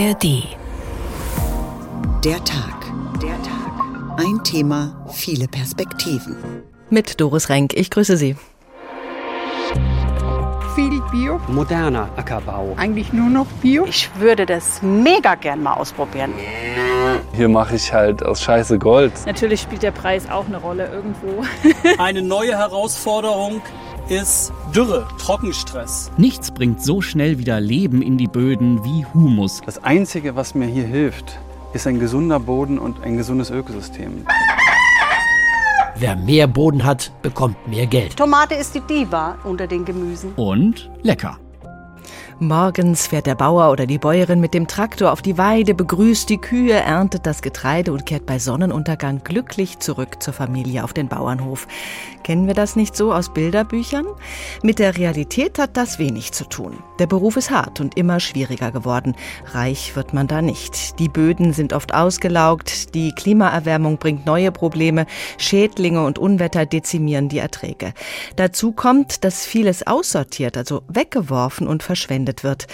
ARD. Der Tag. Der Tag. Ein Thema, viele Perspektiven. Mit Doris Renk. Ich grüße Sie. Viel Bio. Moderner Ackerbau. Eigentlich nur noch Bio. Ich würde das mega gern mal ausprobieren. Hier mache ich halt aus Scheiße Gold. Natürlich spielt der Preis auch eine Rolle irgendwo. Eine neue Herausforderung ist Dürre, Trockenstress. Nichts bringt so schnell wieder Leben in die Böden wie Humus. Das Einzige, was mir hier hilft, ist ein gesunder Boden und ein gesundes Ökosystem. Wer mehr Boden hat, bekommt mehr Geld. Tomate ist die Diva unter den Gemüsen. Und lecker. Morgens fährt der Bauer oder die Bäuerin mit dem Traktor auf die Weide, begrüßt die Kühe, erntet das Getreide und kehrt bei Sonnenuntergang glücklich zurück zur Familie auf den Bauernhof. Kennen wir das nicht so aus Bilderbüchern? Mit der Realität hat das wenig zu tun. Der Beruf ist hart und immer schwieriger geworden. Reich wird man da nicht. Die Böden sind oft ausgelaugt, die Klimaerwärmung bringt neue Probleme, Schädlinge und Unwetter dezimieren die Erträge. Dazu kommt, dass vieles aussortiert, also weggeworfen und verschwendet wird.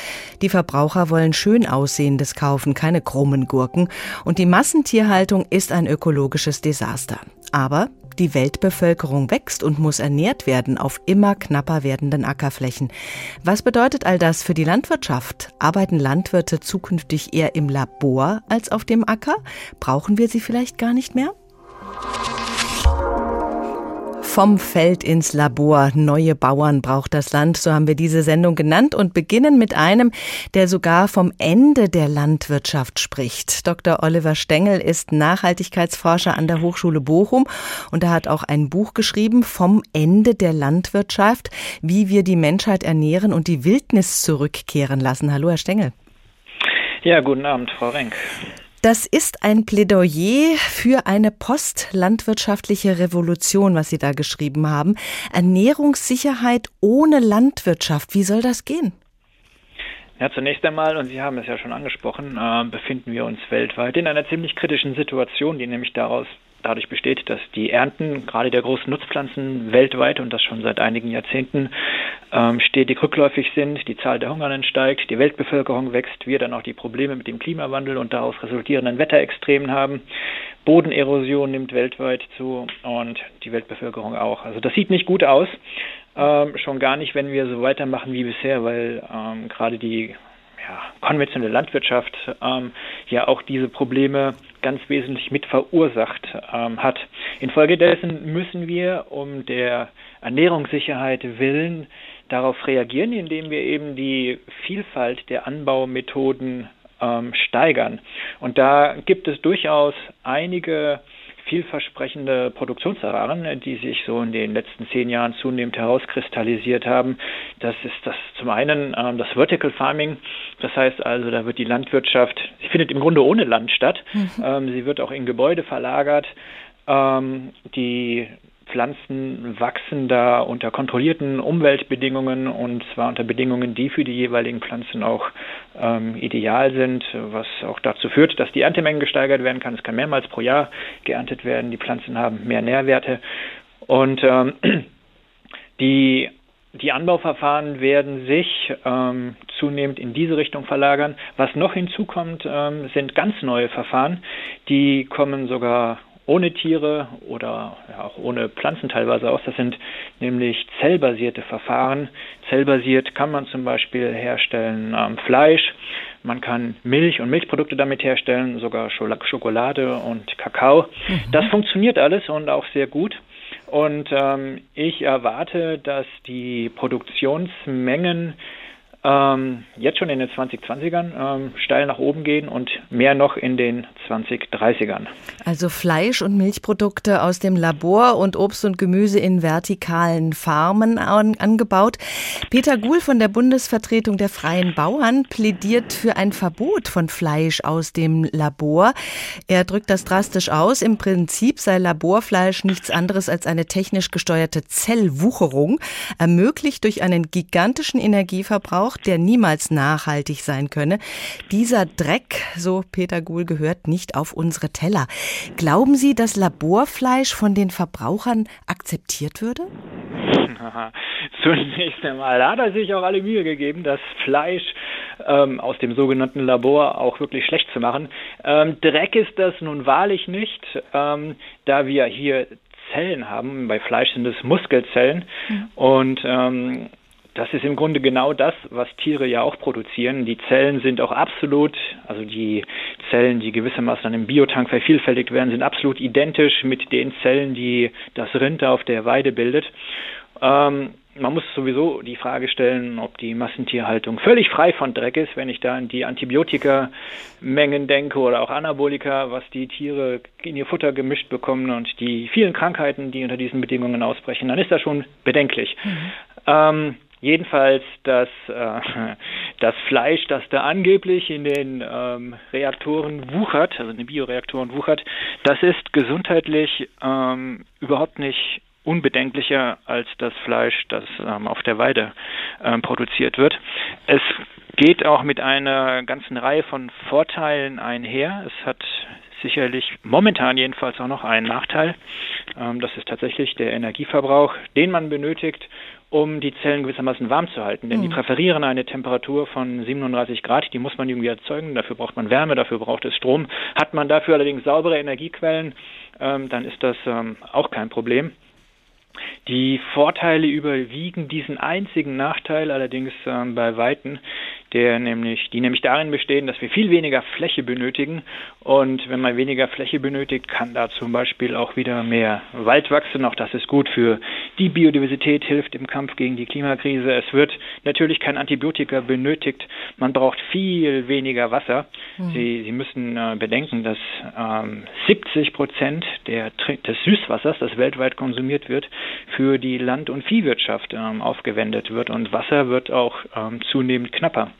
Die Verbraucher wollen schön aussehendes kaufen, keine krummen Gurken. Und die Massentierhaltung ist ein ökologisches Desaster. Aber die Weltbevölkerung wächst und muss ernährt werden auf immer knapper werdenden Ackerflächen. Was bedeutet all das für die Landwirtschaft? Arbeiten Landwirte zukünftig eher im Labor als auf dem Acker? Brauchen wir sie vielleicht gar nicht mehr? Vom Feld ins Labor. Neue Bauern braucht das Land. So haben wir diese Sendung genannt und beginnen mit einem, der sogar vom Ende der Landwirtschaft spricht. Dr. Oliver Stengel ist Nachhaltigkeitsforscher an der Hochschule Bochum und er hat auch ein Buch geschrieben vom Ende der Landwirtschaft, wie wir die Menschheit ernähren und die Wildnis zurückkehren lassen. Hallo, Herr Stengel. Ja, guten Abend, Frau Renk. Das ist ein Plädoyer für eine postlandwirtschaftliche Revolution, was Sie da geschrieben haben. Ernährungssicherheit ohne Landwirtschaft. Wie soll das gehen? Ja, zunächst einmal, und Sie haben es ja schon angesprochen, äh, befinden wir uns weltweit in einer ziemlich kritischen Situation, die nämlich daraus dadurch besteht, dass die Ernten gerade der großen Nutzpflanzen weltweit und das schon seit einigen Jahrzehnten ähm, stetig rückläufig sind, die Zahl der Hungernden steigt, die Weltbevölkerung wächst, wir dann auch die Probleme mit dem Klimawandel und daraus resultierenden Wetterextremen haben. Bodenerosion nimmt weltweit zu und die Weltbevölkerung auch. Also das sieht nicht gut aus. Ähm, schon gar nicht, wenn wir so weitermachen wie bisher, weil ähm, gerade die ja, konventionelle Landwirtschaft ähm, ja auch diese Probleme ganz wesentlich mit verursacht ähm, hat. Infolgedessen müssen wir um der Ernährungssicherheit willen darauf reagieren, indem wir eben die Vielfalt der Anbaumethoden ähm, steigern. Und da gibt es durchaus einige vielversprechende Produktionsverfahren, die sich so in den letzten zehn Jahren zunehmend herauskristallisiert haben. Das ist das zum einen ähm, das Vertical Farming. Das heißt also, da wird die Landwirtschaft, sie findet im Grunde ohne Land statt. Mhm. Ähm, sie wird auch in Gebäude verlagert. Ähm, die Pflanzen wachsen da unter kontrollierten Umweltbedingungen und zwar unter Bedingungen, die für die jeweiligen Pflanzen auch ähm, ideal sind, was auch dazu führt, dass die Erntemengen gesteigert werden kann. Es kann mehrmals pro Jahr geerntet werden. Die Pflanzen haben mehr Nährwerte und ähm, die die Anbauverfahren werden sich ähm, zunehmend in diese Richtung verlagern. Was noch hinzukommt, ähm, sind ganz neue Verfahren. Die kommen sogar ohne Tiere oder ja, auch ohne Pflanzen teilweise aus. Das sind nämlich zellbasierte Verfahren. Zellbasiert kann man zum Beispiel herstellen ähm, Fleisch, man kann Milch und Milchprodukte damit herstellen, sogar Schokolade und Kakao. Mhm. Das funktioniert alles und auch sehr gut. Und ähm, ich erwarte, dass die Produktionsmengen ähm, jetzt schon in den 2020ern ähm, steil nach oben gehen und mehr noch in den 2030ern. Also Fleisch und Milchprodukte aus dem Labor und Obst und Gemüse in vertikalen Farmen an, angebaut. Peter Guhl von der Bundesvertretung der Freien Bauern plädiert für ein Verbot von Fleisch aus dem Labor. Er drückt das drastisch aus. Im Prinzip sei Laborfleisch nichts anderes als eine technisch gesteuerte Zellwucherung, ermöglicht durch einen gigantischen Energieverbrauch der niemals nachhaltig sein könne. Dieser Dreck, so Peter Guhl gehört, nicht auf unsere Teller. Glauben Sie, dass Laborfleisch von den Verbrauchern akzeptiert würde? Zunächst einmal hat er sich auch alle Mühe gegeben, das Fleisch ähm, aus dem sogenannten Labor auch wirklich schlecht zu machen. Ähm, Dreck ist das nun wahrlich nicht, ähm, da wir hier Zellen haben. Bei Fleisch sind es Muskelzellen. Mhm. Und ähm, das ist im Grunde genau das, was Tiere ja auch produzieren. Die Zellen sind auch absolut, also die Zellen, die gewissermaßen dann im Biotank vervielfältigt werden, sind absolut identisch mit den Zellen, die das Rind auf der Weide bildet. Ähm, man muss sowieso die Frage stellen, ob die Massentierhaltung völlig frei von Dreck ist, wenn ich da an die Antibiotikamengen denke oder auch Anabolika, was die Tiere in ihr Futter gemischt bekommen und die vielen Krankheiten, die unter diesen Bedingungen ausbrechen, dann ist das schon bedenklich. Mhm. Ähm, Jedenfalls das, äh, das Fleisch, das da angeblich in den ähm, Reaktoren wuchert, also in den Bioreaktoren wuchert, das ist gesundheitlich ähm, überhaupt nicht unbedenklicher als das Fleisch, das ähm, auf der Weide ähm, produziert wird. Es geht auch mit einer ganzen Reihe von Vorteilen einher. Es hat sicherlich momentan jedenfalls auch noch einen Nachteil. Ähm, das ist tatsächlich der Energieverbrauch, den man benötigt, um die Zellen gewissermaßen warm zu halten. Denn mhm. die präferieren eine Temperatur von 37 Grad, die muss man irgendwie erzeugen, dafür braucht man Wärme, dafür braucht es Strom. Hat man dafür allerdings saubere Energiequellen, ähm, dann ist das ähm, auch kein Problem. Die Vorteile überwiegen diesen einzigen Nachteil allerdings ähm, bei Weitem, der nämlich, die nämlich darin bestehen, dass wir viel weniger Fläche benötigen. Und wenn man weniger Fläche benötigt, kann da zum Beispiel auch wieder mehr Wald wachsen. Auch das ist gut für die Biodiversität, hilft im Kampf gegen die Klimakrise. Es wird natürlich kein Antibiotika benötigt. Man braucht viel weniger Wasser. Mhm. Sie, Sie müssen äh, bedenken, dass ähm, 70 Prozent der, des Süßwassers, das weltweit konsumiert wird, für die Land- und Viehwirtschaft ähm, aufgewendet wird. Und Wasser wird auch ähm, zunehmend knapper.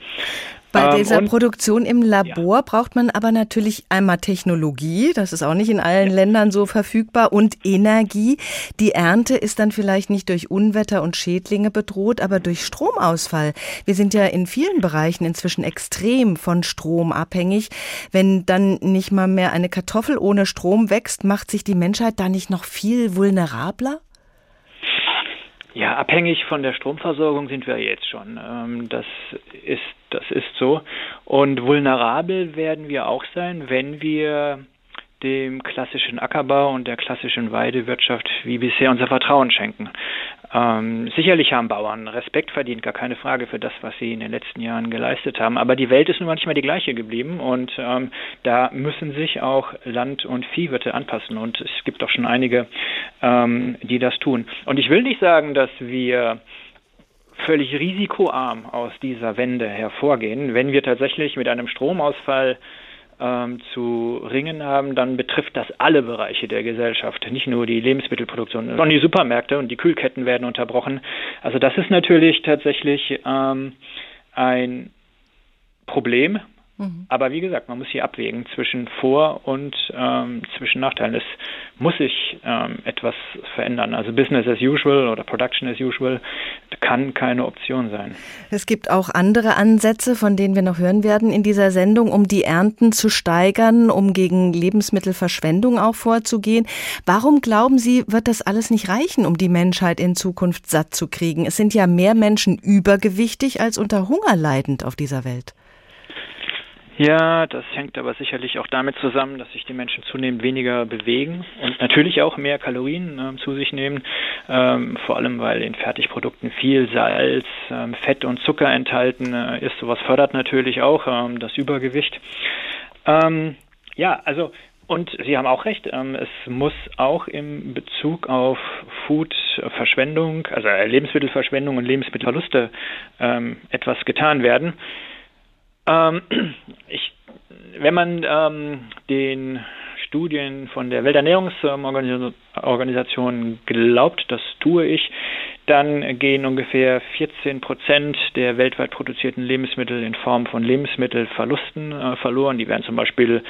Bei ähm, dieser Produktion im Labor ja. braucht man aber natürlich einmal Technologie, das ist auch nicht in allen ja. Ländern so verfügbar, und Energie. Die Ernte ist dann vielleicht nicht durch Unwetter und Schädlinge bedroht, aber durch Stromausfall. Wir sind ja in vielen Bereichen inzwischen extrem von Strom abhängig. Wenn dann nicht mal mehr eine Kartoffel ohne Strom wächst, macht sich die Menschheit da nicht noch viel vulnerabler? Ja, abhängig von der Stromversorgung sind wir jetzt schon. Ähm, das ist, das ist so. Und vulnerabel werden wir auch sein, wenn wir dem klassischen Ackerbau und der klassischen Weidewirtschaft wie bisher unser Vertrauen schenken. Ähm, sicherlich haben Bauern Respekt verdient, gar keine Frage für das, was sie in den letzten Jahren geleistet haben. Aber die Welt ist nun manchmal die gleiche geblieben und ähm, da müssen sich auch Land- und Viehwirte anpassen. Und es gibt auch schon einige, ähm, die das tun. Und ich will nicht sagen, dass wir völlig risikoarm aus dieser Wende hervorgehen, wenn wir tatsächlich mit einem Stromausfall ähm, zu ringen haben, dann betrifft das alle Bereiche der Gesellschaft, nicht nur die Lebensmittelproduktion, sondern die Supermärkte und die Kühlketten werden unterbrochen. Also das ist natürlich tatsächlich ähm, ein Problem, Mhm. Aber wie gesagt, man muss hier abwägen zwischen Vor- und ähm, zwischen Nachteilen. Es muss sich ähm, etwas verändern. Also Business as usual oder Production as usual kann keine Option sein. Es gibt auch andere Ansätze, von denen wir noch hören werden in dieser Sendung, um die Ernten zu steigern, um gegen Lebensmittelverschwendung auch vorzugehen. Warum glauben Sie, wird das alles nicht reichen, um die Menschheit in Zukunft satt zu kriegen? Es sind ja mehr Menschen übergewichtig als unter Hunger leidend auf dieser Welt. Ja, das hängt aber sicherlich auch damit zusammen, dass sich die Menschen zunehmend weniger bewegen und natürlich auch mehr Kalorien äh, zu sich nehmen, ähm, vor allem weil in Fertigprodukten viel Salz, ähm, Fett und Zucker enthalten äh, ist. Sowas fördert natürlich auch ähm, das Übergewicht. Ähm, ja, also und Sie haben auch recht, ähm, es muss auch im Bezug auf Food-Verschwendung, also Lebensmittelverschwendung und Lebensmittelverluste ähm, etwas getan werden. Ähm, ich, wenn man ähm, den Studien von der Welternährungsorganisation glaubt, das tue ich, dann gehen ungefähr 14 Prozent der weltweit produzierten Lebensmittel in Form von Lebensmittelverlusten äh, verloren. Die werden zum Beispiel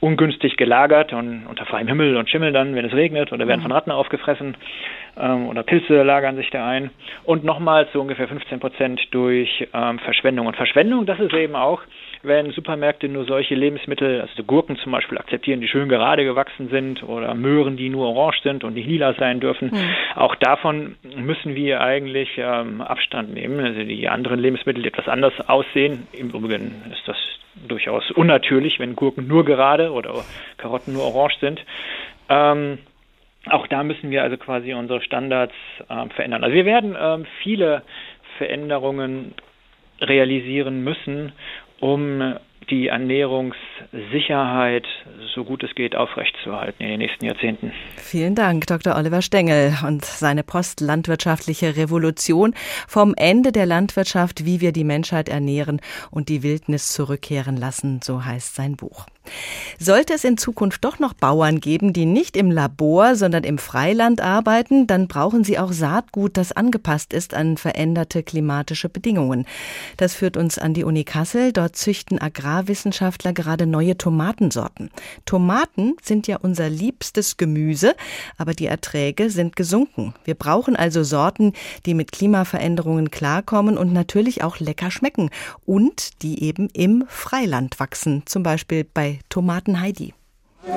ungünstig gelagert und unter freiem Himmel und schimmeln dann, wenn es regnet oder werden mhm. von Ratten aufgefressen ähm, oder Pilze lagern sich da ein und nochmal zu ungefähr 15 Prozent durch ähm, Verschwendung. Und Verschwendung, das ist eben auch wenn Supermärkte nur solche Lebensmittel, also Gurken zum Beispiel, akzeptieren, die schön gerade gewachsen sind oder Möhren, die nur orange sind und nicht lila sein dürfen. Mhm. Auch davon müssen wir eigentlich ähm, Abstand nehmen. Also die anderen Lebensmittel, die etwas anders aussehen. Im Übrigen ist das durchaus unnatürlich, wenn Gurken nur gerade oder Karotten nur orange sind. Ähm, auch da müssen wir also quasi unsere Standards äh, verändern. Also wir werden äh, viele Veränderungen realisieren müssen, um die Ernährungssicherheit so gut es geht aufrechtzuerhalten in den nächsten Jahrzehnten. Vielen Dank, Dr. Oliver Stengel und seine postlandwirtschaftliche Revolution vom Ende der Landwirtschaft, wie wir die Menschheit ernähren und die Wildnis zurückkehren lassen, so heißt sein Buch. Sollte es in Zukunft doch noch Bauern geben, die nicht im Labor, sondern im Freiland arbeiten, dann brauchen sie auch Saatgut, das angepasst ist an veränderte klimatische Bedingungen. Das führt uns an die Uni Kassel. Dort züchten Agrarwissenschaftler gerade neue Tomatensorten. Tomaten sind ja unser liebstes Gemüse, aber die Erträge sind gesunken. Wir brauchen also Sorten, die mit Klimaveränderungen klarkommen und natürlich auch lecker schmecken und die eben im Freiland wachsen, zum Beispiel bei Tomaten Heidi.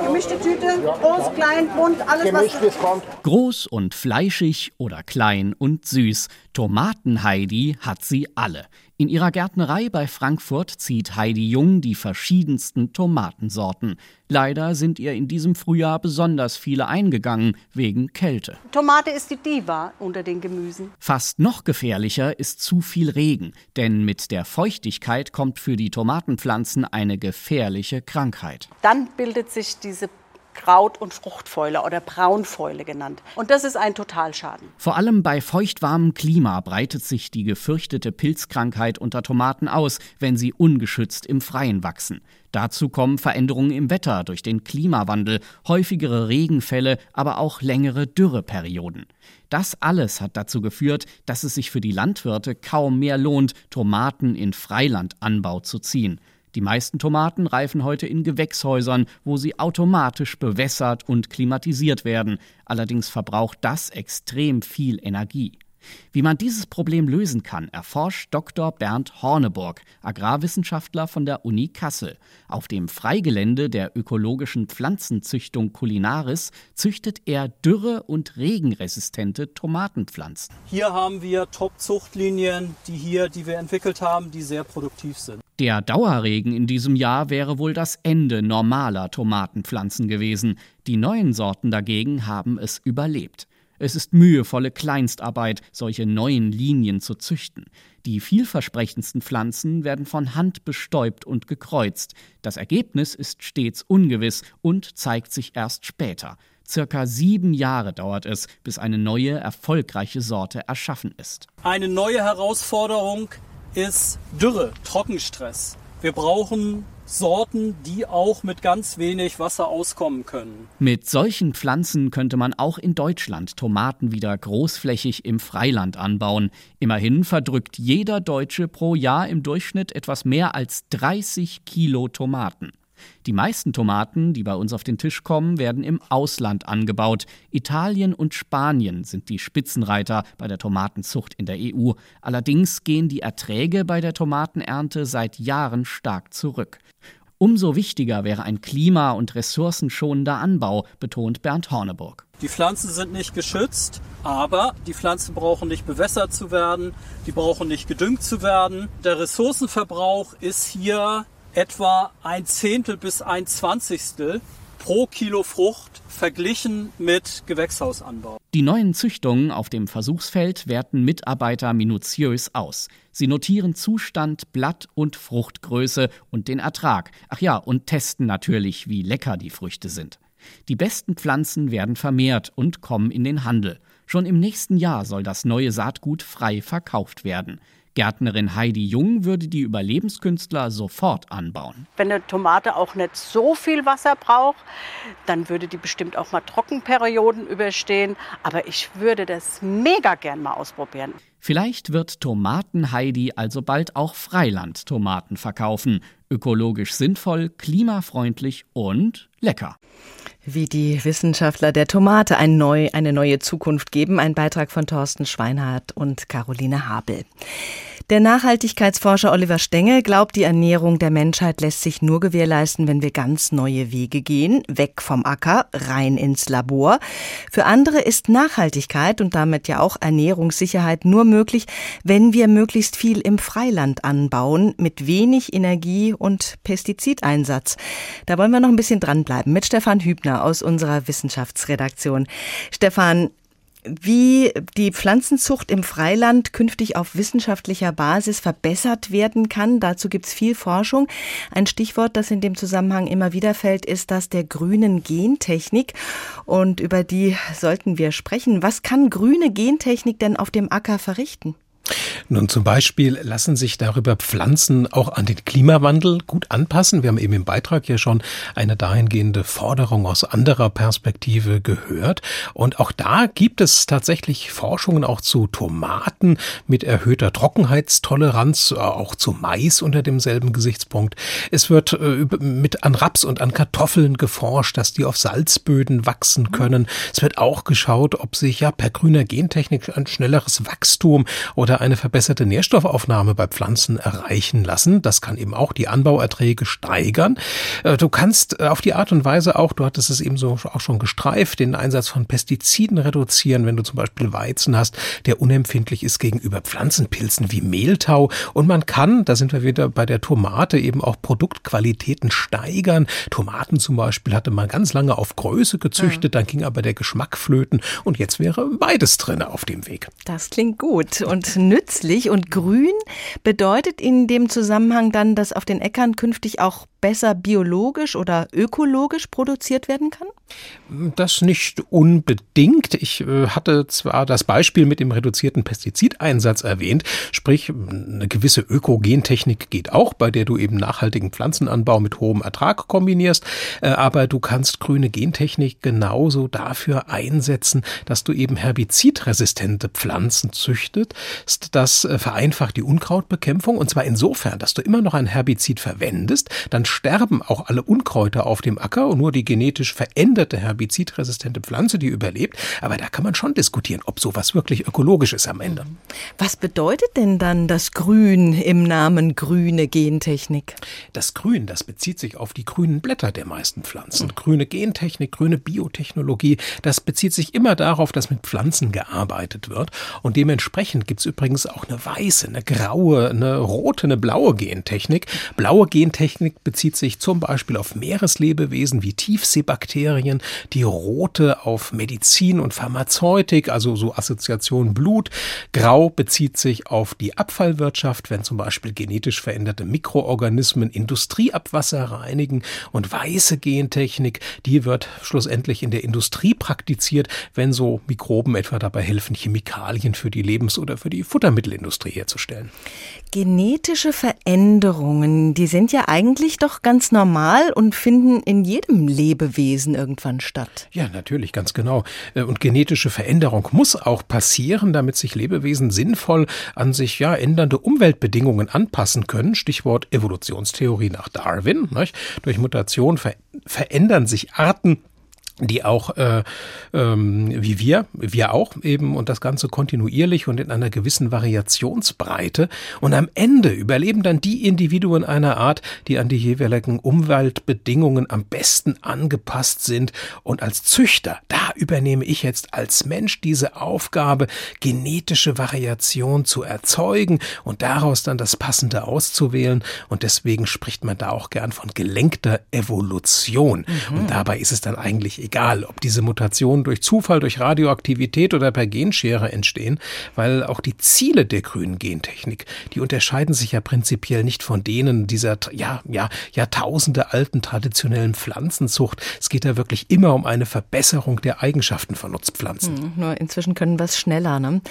Gemischte Tüte, groß, klein, bunt, alles Gemischt, was kommt. Groß und fleischig oder klein und süß. Tomaten Heidi hat sie alle. In ihrer Gärtnerei bei Frankfurt zieht Heidi Jung die verschiedensten Tomatensorten. Leider sind ihr in diesem Frühjahr besonders viele eingegangen wegen Kälte. Tomate ist die Diva unter den Gemüsen. Fast noch gefährlicher ist zu viel Regen, denn mit der Feuchtigkeit kommt für die Tomatenpflanzen eine gefährliche Krankheit. Dann bildet sich diese Kraut- und Fruchtfäule oder Braunfäule genannt. Und das ist ein Totalschaden. Vor allem bei feuchtwarmem Klima breitet sich die gefürchtete Pilzkrankheit unter Tomaten aus, wenn sie ungeschützt im Freien wachsen. Dazu kommen Veränderungen im Wetter durch den Klimawandel, häufigere Regenfälle, aber auch längere Dürreperioden. Das alles hat dazu geführt, dass es sich für die Landwirte kaum mehr lohnt, Tomaten in Freilandanbau zu ziehen. Die meisten Tomaten reifen heute in Gewächshäusern, wo sie automatisch bewässert und klimatisiert werden. Allerdings verbraucht das extrem viel Energie. Wie man dieses Problem lösen kann, erforscht Dr. Bernd Horneburg, Agrarwissenschaftler von der Uni Kassel. Auf dem Freigelände der ökologischen Pflanzenzüchtung Culinaris züchtet er dürre- und regenresistente Tomatenpflanzen. Hier haben wir Top-Zuchtlinien, die hier, die wir entwickelt haben, die sehr produktiv sind. Der Dauerregen in diesem Jahr wäre wohl das Ende normaler Tomatenpflanzen gewesen. Die neuen Sorten dagegen haben es überlebt. Es ist mühevolle Kleinstarbeit, solche neuen Linien zu züchten. Die vielversprechendsten Pflanzen werden von Hand bestäubt und gekreuzt. Das Ergebnis ist stets ungewiss und zeigt sich erst später. Circa sieben Jahre dauert es, bis eine neue, erfolgreiche Sorte erschaffen ist. Eine neue Herausforderung ist Dürre, Trockenstress. Wir brauchen Sorten, die auch mit ganz wenig Wasser auskommen können. Mit solchen Pflanzen könnte man auch in Deutschland Tomaten wieder großflächig im Freiland anbauen. Immerhin verdrückt jeder Deutsche pro Jahr im Durchschnitt etwas mehr als 30 Kilo Tomaten. Die meisten Tomaten, die bei uns auf den Tisch kommen, werden im Ausland angebaut. Italien und Spanien sind die Spitzenreiter bei der Tomatenzucht in der EU. Allerdings gehen die Erträge bei der Tomatenernte seit Jahren stark zurück. Umso wichtiger wäre ein klima- und ressourcenschonender Anbau, betont Bernd Horneburg. Die Pflanzen sind nicht geschützt, aber die Pflanzen brauchen nicht bewässert zu werden, die brauchen nicht gedüngt zu werden. Der Ressourcenverbrauch ist hier etwa ein Zehntel bis ein Zwanzigstel pro Kilo Frucht verglichen mit Gewächshausanbau. Die neuen Züchtungen auf dem Versuchsfeld werten Mitarbeiter minutiös aus. Sie notieren Zustand, Blatt- und Fruchtgröße und den Ertrag. Ach ja, und testen natürlich, wie lecker die Früchte sind. Die besten Pflanzen werden vermehrt und kommen in den Handel. Schon im nächsten Jahr soll das neue Saatgut frei verkauft werden. Gärtnerin Heidi Jung würde die Überlebenskünstler sofort anbauen. Wenn eine Tomate auch nicht so viel Wasser braucht, dann würde die bestimmt auch mal Trockenperioden überstehen. Aber ich würde das mega gern mal ausprobieren. Vielleicht wird Tomaten Heidi also bald auch Freiland-Tomaten verkaufen. Ökologisch sinnvoll, klimafreundlich und lecker. Wie die Wissenschaftler der Tomate ein neu, eine neue Zukunft geben. Ein Beitrag von Thorsten Schweinhardt und Caroline Habel. Der Nachhaltigkeitsforscher Oliver Stenge glaubt, die Ernährung der Menschheit lässt sich nur gewährleisten, wenn wir ganz neue Wege gehen, weg vom Acker, rein ins Labor. Für andere ist Nachhaltigkeit und damit ja auch Ernährungssicherheit nur möglich, wenn wir möglichst viel im Freiland anbauen, mit wenig Energie und Pestizideinsatz. Da wollen wir noch ein bisschen dranbleiben mit Stefan Hübner aus unserer Wissenschaftsredaktion. Stefan, wie die Pflanzenzucht im Freiland künftig auf wissenschaftlicher Basis verbessert werden kann. Dazu gibt es viel Forschung. Ein Stichwort, das in dem Zusammenhang immer wieder fällt, ist das der grünen Gentechnik. Und über die sollten wir sprechen. Was kann grüne Gentechnik denn auf dem Acker verrichten? Nun zum Beispiel lassen sich darüber Pflanzen auch an den Klimawandel gut anpassen. Wir haben eben im Beitrag ja schon eine dahingehende Forderung aus anderer Perspektive gehört. Und auch da gibt es tatsächlich Forschungen auch zu Tomaten mit erhöhter Trockenheitstoleranz, auch zu Mais unter demselben Gesichtspunkt. Es wird äh, mit an Raps und an Kartoffeln geforscht, dass die auf Salzböden wachsen können. Es wird auch geschaut, ob sich ja per grüner Gentechnik ein schnelleres Wachstum oder eine verbesserte Nährstoffaufnahme bei Pflanzen erreichen lassen. Das kann eben auch die Anbauerträge steigern. Äh, du kannst äh, auf die Art und Weise auch, du hattest es eben so auch schon gestreift, den Einsatz von Pestiziden reduzieren, wenn du zum Beispiel Weizen hast, der unempfindlich ist gegenüber Pflanzenpilzen wie Mehltau. Und man kann, da sind wir wieder bei der Tomate, eben auch Produktqualitäten steigern. Tomaten zum Beispiel hatte man ganz lange auf Größe gezüchtet, dann ging aber der Geschmack flöten und jetzt wäre beides drin auf dem Weg. Das klingt gut. Und nützlich und grün bedeutet in dem Zusammenhang dann, dass auf den Äckern künftig auch besser biologisch oder ökologisch produziert werden kann? Das nicht unbedingt. Ich äh, hatte zwar das Beispiel mit dem reduzierten Pestizideinsatz erwähnt, sprich eine gewisse Ökogentechnik geht auch, bei der du eben nachhaltigen Pflanzenanbau mit hohem Ertrag kombinierst, äh, aber du kannst grüne Gentechnik genauso dafür einsetzen, dass du eben herbizidresistente Pflanzen züchtet. Das äh, vereinfacht die Unkrautbekämpfung und zwar insofern, dass du immer noch ein Herbizid verwendest, dann sterben auch alle Unkräuter auf dem Acker und nur die genetisch veränderte herbizidresistente Pflanze, die überlebt. Aber da kann man schon diskutieren, ob sowas wirklich ökologisch ist am Ende. Was bedeutet denn dann das Grün im Namen grüne Gentechnik? Das Grün, das bezieht sich auf die grünen Blätter der meisten Pflanzen. Grüne Gentechnik, grüne Biotechnologie, das bezieht sich immer darauf, dass mit Pflanzen gearbeitet wird. Und dementsprechend gibt es übrigens auch eine weiße, eine graue, eine rote, eine blaue Gentechnik. Blaue Gentechnik bezieht bezieht sich zum Beispiel auf Meereslebewesen wie Tiefseebakterien, die rote auf Medizin und Pharmazeutik, also so Assoziation Blut. Grau bezieht sich auf die Abfallwirtschaft, wenn zum Beispiel genetisch veränderte Mikroorganismen Industrieabwasser reinigen und weiße Gentechnik, die wird schlussendlich in der Industrie praktiziert, wenn so Mikroben etwa dabei helfen, Chemikalien für die Lebens- oder für die Futtermittelindustrie herzustellen. Genetische Veränderungen, die sind ja eigentlich doch ganz normal und finden in jedem Lebewesen irgendwann statt. Ja, natürlich, ganz genau. Äh, und genetische Veränderung muss auch passieren, damit sich Lebewesen sinnvoll an sich ja ändernde Umweltbedingungen anpassen können. Stichwort Evolutionstheorie nach Darwin. Durch Mutation ver verändern sich Arten die auch äh, ähm, wie wir, wir auch eben und das Ganze kontinuierlich und in einer gewissen Variationsbreite. Und am Ende überleben dann die Individuen einer Art, die an die jeweiligen Umweltbedingungen am besten angepasst sind. Und als Züchter, da übernehme ich jetzt als Mensch diese Aufgabe, genetische Variation zu erzeugen und daraus dann das Passende auszuwählen. Und deswegen spricht man da auch gern von gelenkter Evolution. Mhm. Und dabei ist es dann eigentlich egal, ob diese Mutationen durch Zufall, durch Radioaktivität oder per Genschere entstehen, weil auch die Ziele der grünen Gentechnik, die unterscheiden sich ja prinzipiell nicht von denen dieser ja, ja, Jahrtausende alten traditionellen Pflanzenzucht. Es geht da wirklich immer um eine Verbesserung der Eigenschaften von Nutzpflanzen. Hm, nur inzwischen können wir es schneller. Ne?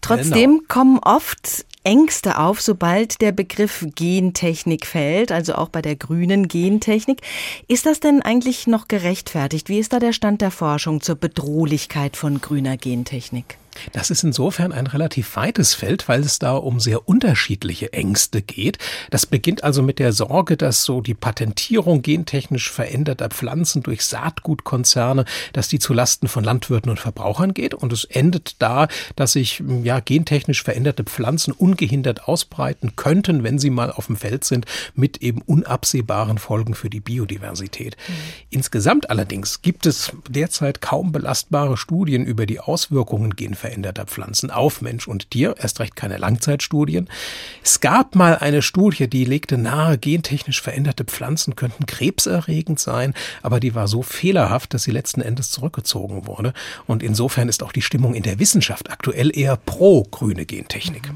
Trotzdem genau. kommen oft Ängste auf, sobald der Begriff Gentechnik fällt, also auch bei der grünen Gentechnik. Ist das denn eigentlich noch gerechtfertigt? Wie ist da der Stand der Forschung zur Bedrohlichkeit von grüner Gentechnik? Das ist insofern ein relativ weites Feld, weil es da um sehr unterschiedliche Ängste geht. Das beginnt also mit der Sorge, dass so die Patentierung gentechnisch veränderter Pflanzen durch Saatgutkonzerne, dass die zulasten von Landwirten und Verbrauchern geht. Und es endet da, dass sich ja gentechnisch veränderte Pflanzen ungehindert ausbreiten könnten, wenn sie mal auf dem Feld sind, mit eben unabsehbaren Folgen für die Biodiversität. Mhm. Insgesamt allerdings gibt es derzeit kaum belastbare Studien über die Auswirkungen genveränderter veränderter Pflanzen auf Mensch und Tier, erst recht keine Langzeitstudien. Es gab mal eine Studie, die legte nahe, gentechnisch veränderte Pflanzen könnten krebserregend sein, aber die war so fehlerhaft, dass sie letzten Endes zurückgezogen wurde. Und insofern ist auch die Stimmung in der Wissenschaft aktuell eher pro grüne Gentechnik.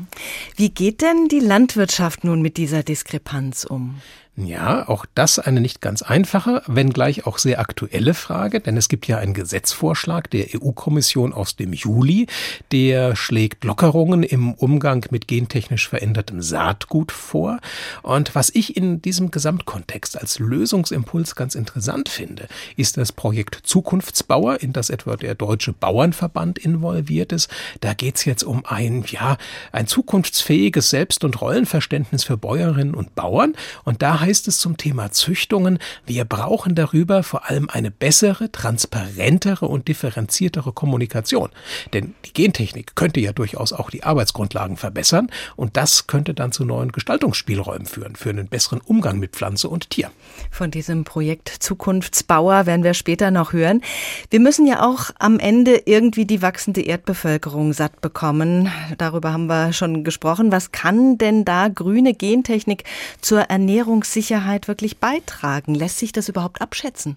Wie geht denn die Landwirtschaft nun mit dieser Diskrepanz um? Ja, auch das eine nicht ganz einfache, wenngleich auch sehr aktuelle Frage, denn es gibt ja einen Gesetzvorschlag der EU-Kommission aus dem Juli, der schlägt Lockerungen im Umgang mit gentechnisch verändertem Saatgut vor. Und was ich in diesem Gesamtkontext als Lösungsimpuls ganz interessant finde, ist das Projekt Zukunftsbauer, in das etwa der Deutsche Bauernverband involviert ist. Da geht es jetzt um ein, ja, ein zukunftsfähiges Selbst- und Rollenverständnis für Bäuerinnen und Bauern. Und da heißt es zum Thema Züchtungen, wir brauchen darüber vor allem eine bessere, transparentere und differenziertere Kommunikation. Denn die Gentechnik könnte ja durchaus auch die Arbeitsgrundlagen verbessern und das könnte dann zu neuen Gestaltungsspielräumen führen, für einen besseren Umgang mit Pflanze und Tier. Von diesem Projekt Zukunftsbauer werden wir später noch hören. Wir müssen ja auch am Ende irgendwie die wachsende Erdbevölkerung satt bekommen. Darüber haben wir schon gesprochen. Was kann denn da grüne Gentechnik zur Ernährungs Sicherheit wirklich beitragen? Lässt sich das überhaupt abschätzen?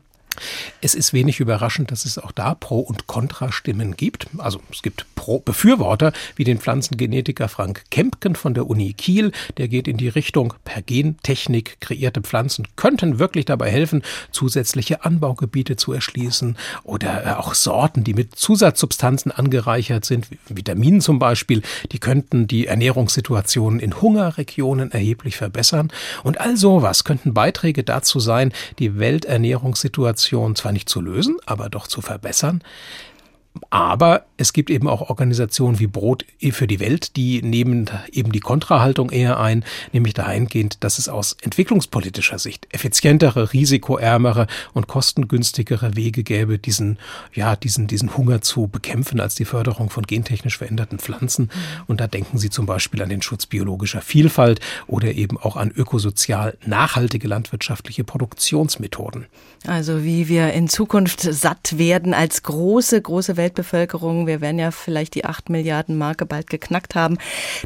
Es ist wenig überraschend, dass es auch da Pro- und Kontrastimmen gibt. Also es gibt Pro Befürworter wie den Pflanzengenetiker Frank Kempken von der Uni Kiel. Der geht in die Richtung, per Gentechnik kreierte Pflanzen könnten wirklich dabei helfen, zusätzliche Anbaugebiete zu erschließen oder äh, auch Sorten, die mit Zusatzsubstanzen angereichert sind, Vitaminen zum Beispiel, die könnten die Ernährungssituationen in Hungerregionen erheblich verbessern. Und all sowas könnten Beiträge dazu sein, die Welternährungssituation Situation zwar nicht zu lösen, aber doch zu verbessern. Aber es gibt eben auch Organisationen wie Brot für die Welt, die nehmen eben die Kontrahaltung eher ein, nämlich dahingehend, dass es aus entwicklungspolitischer Sicht effizientere, risikoärmere und kostengünstigere Wege gäbe, diesen, ja, diesen, diesen Hunger zu bekämpfen als die Förderung von gentechnisch veränderten Pflanzen. Und da denken Sie zum Beispiel an den Schutz biologischer Vielfalt oder eben auch an ökosozial nachhaltige landwirtschaftliche Produktionsmethoden. Also wie wir in Zukunft satt werden als große, große Weltbevölkerung. Wir werden ja vielleicht die 8 Milliarden Marke bald geknackt haben.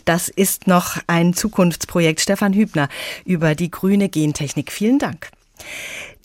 Das ist noch ein Zukunftsprojekt. Stefan Hübner über die grüne Gentechnik. Vielen Dank.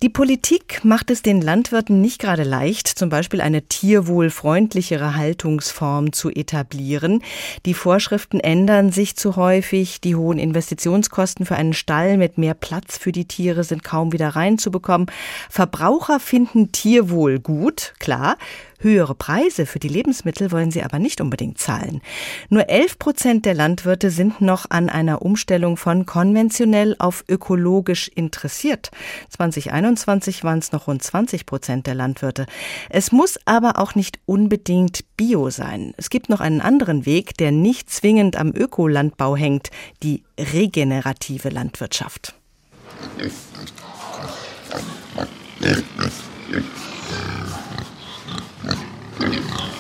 Die Politik macht es den Landwirten nicht gerade leicht, zum Beispiel eine tierwohlfreundlichere Haltungsform zu etablieren. Die Vorschriften ändern sich zu häufig. Die hohen Investitionskosten für einen Stall mit mehr Platz für die Tiere sind kaum wieder reinzubekommen. Verbraucher finden Tierwohl gut, klar. Höhere Preise für die Lebensmittel wollen sie aber nicht unbedingt zahlen. Nur 11 Prozent der Landwirte sind noch an einer Umstellung von konventionell auf ökologisch interessiert. 2021 waren es noch rund 20 Prozent der Landwirte. Es muss aber auch nicht unbedingt Bio sein. Es gibt noch einen anderen Weg, der nicht zwingend am Ökolandbau hängt, die regenerative Landwirtschaft. Thank you.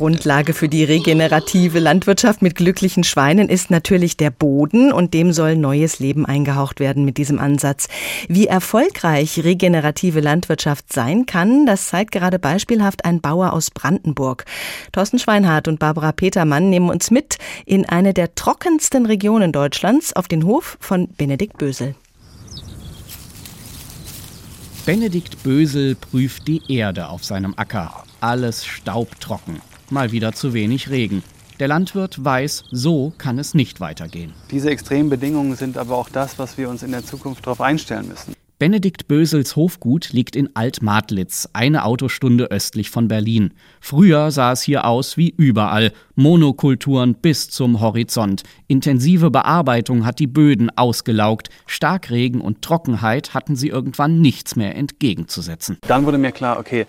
Grundlage für die regenerative Landwirtschaft mit glücklichen Schweinen ist natürlich der Boden und dem soll neues Leben eingehaucht werden mit diesem Ansatz. Wie erfolgreich regenerative Landwirtschaft sein kann, das zeigt gerade beispielhaft ein Bauer aus Brandenburg. Thorsten Schweinhardt und Barbara Petermann nehmen uns mit in eine der trockensten Regionen Deutschlands auf den Hof von Benedikt Bösel. Benedikt Bösel prüft die Erde auf seinem Acker. Alles staubtrocken mal wieder zu wenig Regen. Der Landwirt weiß, so kann es nicht weitergehen. Diese extremen Bedingungen sind aber auch das, was wir uns in der Zukunft darauf einstellen müssen. Benedikt Bösels Hofgut liegt in Altmadlitz, eine Autostunde östlich von Berlin. Früher sah es hier aus wie überall. Monokulturen bis zum Horizont. Intensive Bearbeitung hat die Böden ausgelaugt. Starkregen und Trockenheit hatten sie irgendwann nichts mehr entgegenzusetzen. Dann wurde mir klar, okay,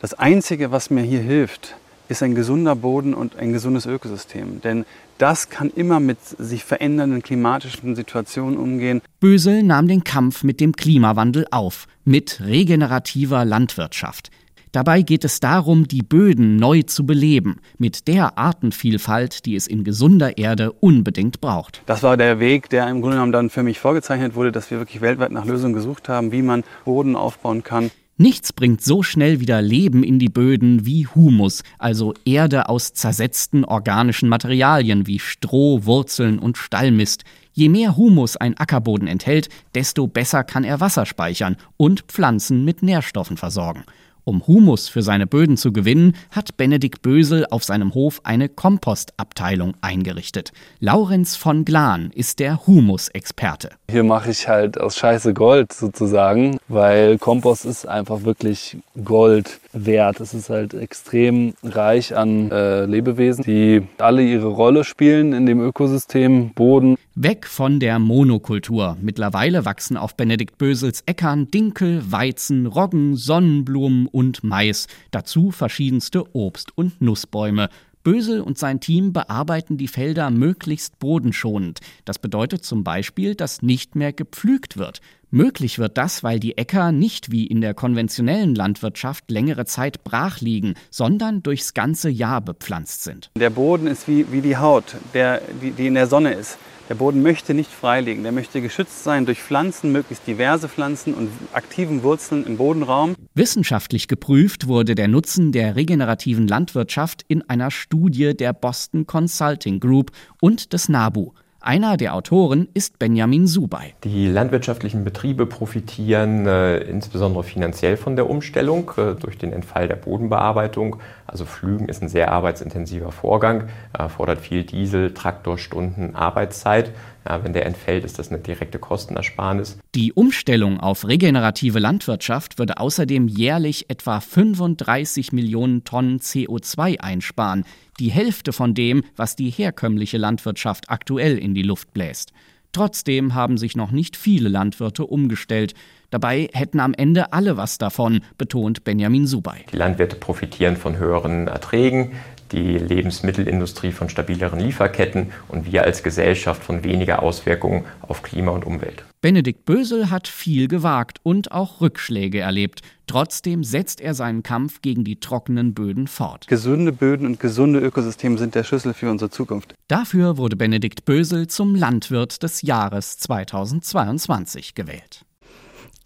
das Einzige, was mir hier hilft, ist ein gesunder Boden und ein gesundes Ökosystem. Denn das kann immer mit sich verändernden klimatischen Situationen umgehen. Bösel nahm den Kampf mit dem Klimawandel auf, mit regenerativer Landwirtschaft. Dabei geht es darum, die Böden neu zu beleben, mit der Artenvielfalt, die es in gesunder Erde unbedingt braucht. Das war der Weg, der im Grunde genommen dann für mich vorgezeichnet wurde, dass wir wirklich weltweit nach Lösungen gesucht haben, wie man Boden aufbauen kann. Nichts bringt so schnell wieder Leben in die Böden wie Humus, also Erde aus zersetzten organischen Materialien wie Stroh, Wurzeln und Stallmist. Je mehr Humus ein Ackerboden enthält, desto besser kann er Wasser speichern und Pflanzen mit Nährstoffen versorgen. Um Humus für seine Böden zu gewinnen, hat Benedikt Bösel auf seinem Hof eine Kompostabteilung eingerichtet. Laurenz von Glan ist der Humusexperte. Hier mache ich halt aus Scheiße Gold sozusagen, weil Kompost ist einfach wirklich Gold wert. Es ist halt extrem reich an äh, Lebewesen, die alle ihre Rolle spielen in dem Ökosystem, Boden. Weg von der Monokultur. Mittlerweile wachsen auf Benedikt Bösels Äckern Dinkel, Weizen, Roggen, Sonnenblumen und Mais. Dazu verschiedenste Obst- und Nussbäume. Bösel und sein Team bearbeiten die Felder möglichst bodenschonend. Das bedeutet zum Beispiel, dass nicht mehr gepflügt wird. Möglich wird das, weil die Äcker nicht wie in der konventionellen Landwirtschaft längere Zeit brach liegen, sondern durchs ganze Jahr bepflanzt sind. Der Boden ist wie, wie die Haut, der, die, die in der Sonne ist. Der Boden möchte nicht freiliegen, der möchte geschützt sein durch Pflanzen, möglichst diverse Pflanzen und aktiven Wurzeln im Bodenraum. Wissenschaftlich geprüft wurde der Nutzen der regenerativen Landwirtschaft in einer Studie der Boston Consulting Group und des NABU. Einer der Autoren ist Benjamin Subay. Die landwirtschaftlichen Betriebe profitieren äh, insbesondere finanziell von der Umstellung äh, durch den Entfall der Bodenbearbeitung. Also Pflügen ist ein sehr arbeitsintensiver Vorgang, äh, fordert viel Diesel, Traktorstunden, Arbeitszeit. Ja, wenn der entfällt, ist das eine direkte Kostenersparnis. Die Umstellung auf regenerative Landwirtschaft würde außerdem jährlich etwa 35 Millionen Tonnen CO2 einsparen, die Hälfte von dem, was die herkömmliche Landwirtschaft aktuell in die Luft bläst. Trotzdem haben sich noch nicht viele Landwirte umgestellt. Dabei hätten am Ende alle was davon, betont Benjamin Subay. Die Landwirte profitieren von höheren Erträgen, die Lebensmittelindustrie von stabileren Lieferketten und wir als Gesellschaft von weniger Auswirkungen auf Klima und Umwelt. Benedikt Bösel hat viel gewagt und auch Rückschläge erlebt. Trotzdem setzt er seinen Kampf gegen die trockenen Böden fort. Gesunde Böden und gesunde Ökosysteme sind der Schlüssel für unsere Zukunft. Dafür wurde Benedikt Bösel zum Landwirt des Jahres 2022 gewählt.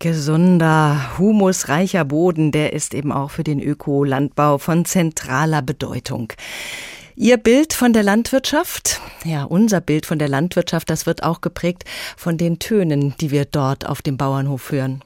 Gesunder, humusreicher Boden, der ist eben auch für den Ökolandbau von zentraler Bedeutung. Ihr Bild von der Landwirtschaft, ja, unser Bild von der Landwirtschaft, das wird auch geprägt von den Tönen, die wir dort auf dem Bauernhof hören.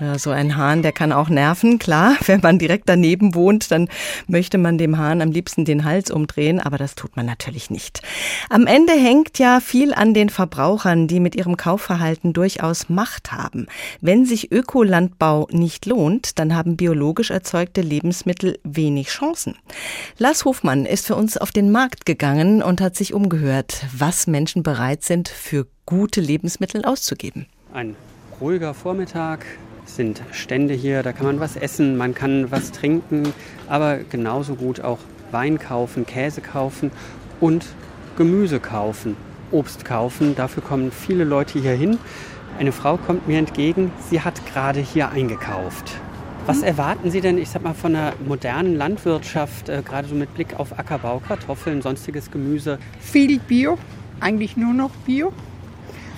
Ja, so ein Hahn, der kann auch nerven, klar. Wenn man direkt daneben wohnt, dann möchte man dem Hahn am liebsten den Hals umdrehen, aber das tut man natürlich nicht. Am Ende hängt ja viel an den Verbrauchern, die mit ihrem Kaufverhalten durchaus Macht haben. Wenn sich Ökolandbau nicht lohnt, dann haben biologisch erzeugte Lebensmittel wenig Chancen. Lars Hofmann ist für uns auf den Markt gegangen und hat sich umgehört, was Menschen bereit sind, für gute Lebensmittel auszugeben. Ein ruhiger Vormittag, sind Stände hier, da kann man was essen, man kann was trinken, aber genauso gut auch Wein kaufen, Käse kaufen und Gemüse kaufen, Obst kaufen. Dafür kommen viele Leute hier hin. Eine Frau kommt mir entgegen, sie hat gerade hier eingekauft. Was erwarten Sie denn, ich sag mal, von einer modernen Landwirtschaft, äh, gerade so mit Blick auf Ackerbau, Kartoffeln, sonstiges Gemüse? Viel Bio, eigentlich nur noch Bio.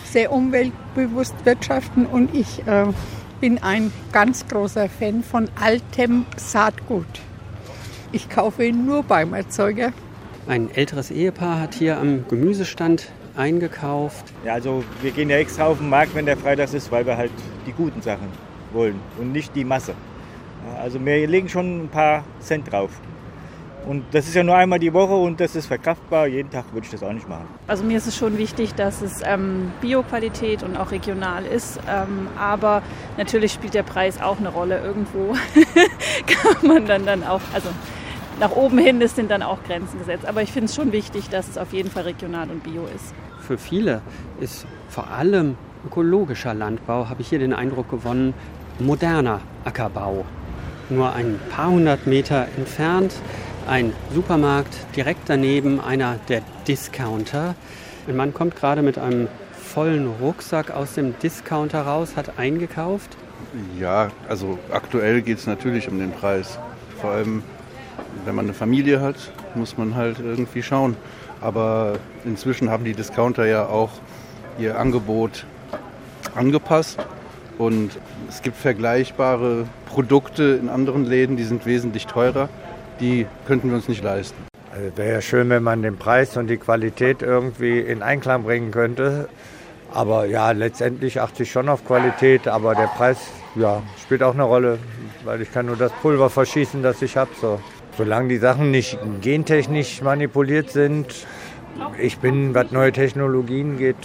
Sehr umweltbewusst wirtschaften und ich äh, bin ein ganz großer Fan von altem Saatgut. Ich kaufe ihn nur beim Erzeuger. Ein älteres Ehepaar hat hier am Gemüsestand eingekauft. Ja, also wir gehen ja extra auf den Markt, wenn der Freitag ist, weil wir halt die guten Sachen wollen und nicht die Masse. Also wir legen schon ein paar Cent drauf. Und das ist ja nur einmal die Woche und das ist verkraftbar. Jeden Tag würde ich das auch nicht machen. Also mir ist es schon wichtig, dass es ähm, Bio-Qualität und auch regional ist. Ähm, aber natürlich spielt der Preis auch eine Rolle. Irgendwo kann man dann, dann auch, also nach oben hin sind dann auch Grenzen gesetzt. Aber ich finde es schon wichtig, dass es auf jeden Fall regional und bio ist. Für viele ist vor allem ökologischer Landbau, habe ich hier den Eindruck gewonnen, moderner Ackerbau. Nur ein paar hundert Meter entfernt ein Supermarkt, direkt daneben einer der Discounter. Ein Mann kommt gerade mit einem vollen Rucksack aus dem Discounter raus, hat eingekauft. Ja, also aktuell geht es natürlich um den Preis. Vor allem, wenn man eine Familie hat, muss man halt irgendwie schauen. Aber inzwischen haben die Discounter ja auch ihr Angebot angepasst. Und es gibt vergleichbare Produkte in anderen Läden, die sind wesentlich teurer. Die könnten wir uns nicht leisten. Also wäre ja schön, wenn man den Preis und die Qualität irgendwie in Einklang bringen könnte. Aber ja, letztendlich achte ich schon auf Qualität, aber der Preis ja, spielt auch eine Rolle, weil ich kann nur das Pulver verschießen, das ich habe. So. Solange die Sachen nicht gentechnisch manipuliert sind, ich bin, was neue Technologien geht,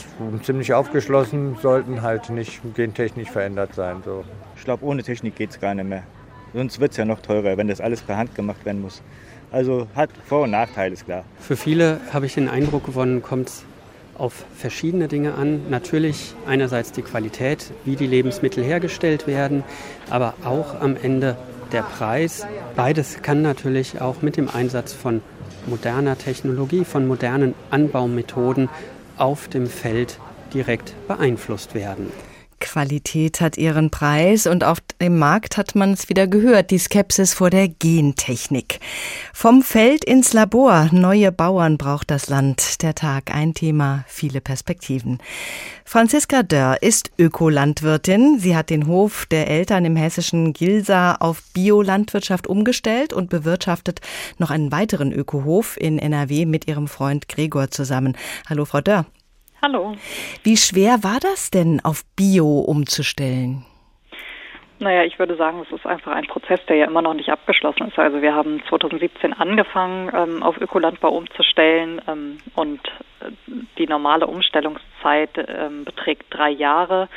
ziemlich aufgeschlossen, sollten halt nicht gentechnisch verändert sein. So. Ich glaube, ohne Technik geht es gar nicht mehr. Sonst wird es ja noch teurer, wenn das alles per Hand gemacht werden muss. Also hat Vor- und Nachteile, ist klar. Für viele habe ich den Eindruck gewonnen, kommt es auf verschiedene Dinge an. Natürlich einerseits die Qualität, wie die Lebensmittel hergestellt werden, aber auch am Ende der Preis. Beides kann natürlich auch mit dem Einsatz von moderner Technologie, von modernen Anbaumethoden auf dem Feld direkt beeinflusst werden. Qualität hat ihren Preis und auf dem Markt hat man es wieder gehört, die Skepsis vor der Gentechnik. Vom Feld ins Labor, neue Bauern braucht das Land. Der Tag ein Thema, viele Perspektiven. Franziska Dörr ist Ökolandwirtin. Sie hat den Hof der Eltern im hessischen Gilsa auf Biolandwirtschaft umgestellt und bewirtschaftet noch einen weiteren Ökohof in NRW mit ihrem Freund Gregor zusammen. Hallo, Frau Dörr. Hallo. Wie schwer war das denn, auf Bio umzustellen? Naja, ich würde sagen, es ist einfach ein Prozess, der ja immer noch nicht abgeschlossen ist. Also wir haben 2017 angefangen, ähm, auf Ökolandbau umzustellen ähm, und äh, die normale Umstellungszeit ähm, beträgt drei Jahre.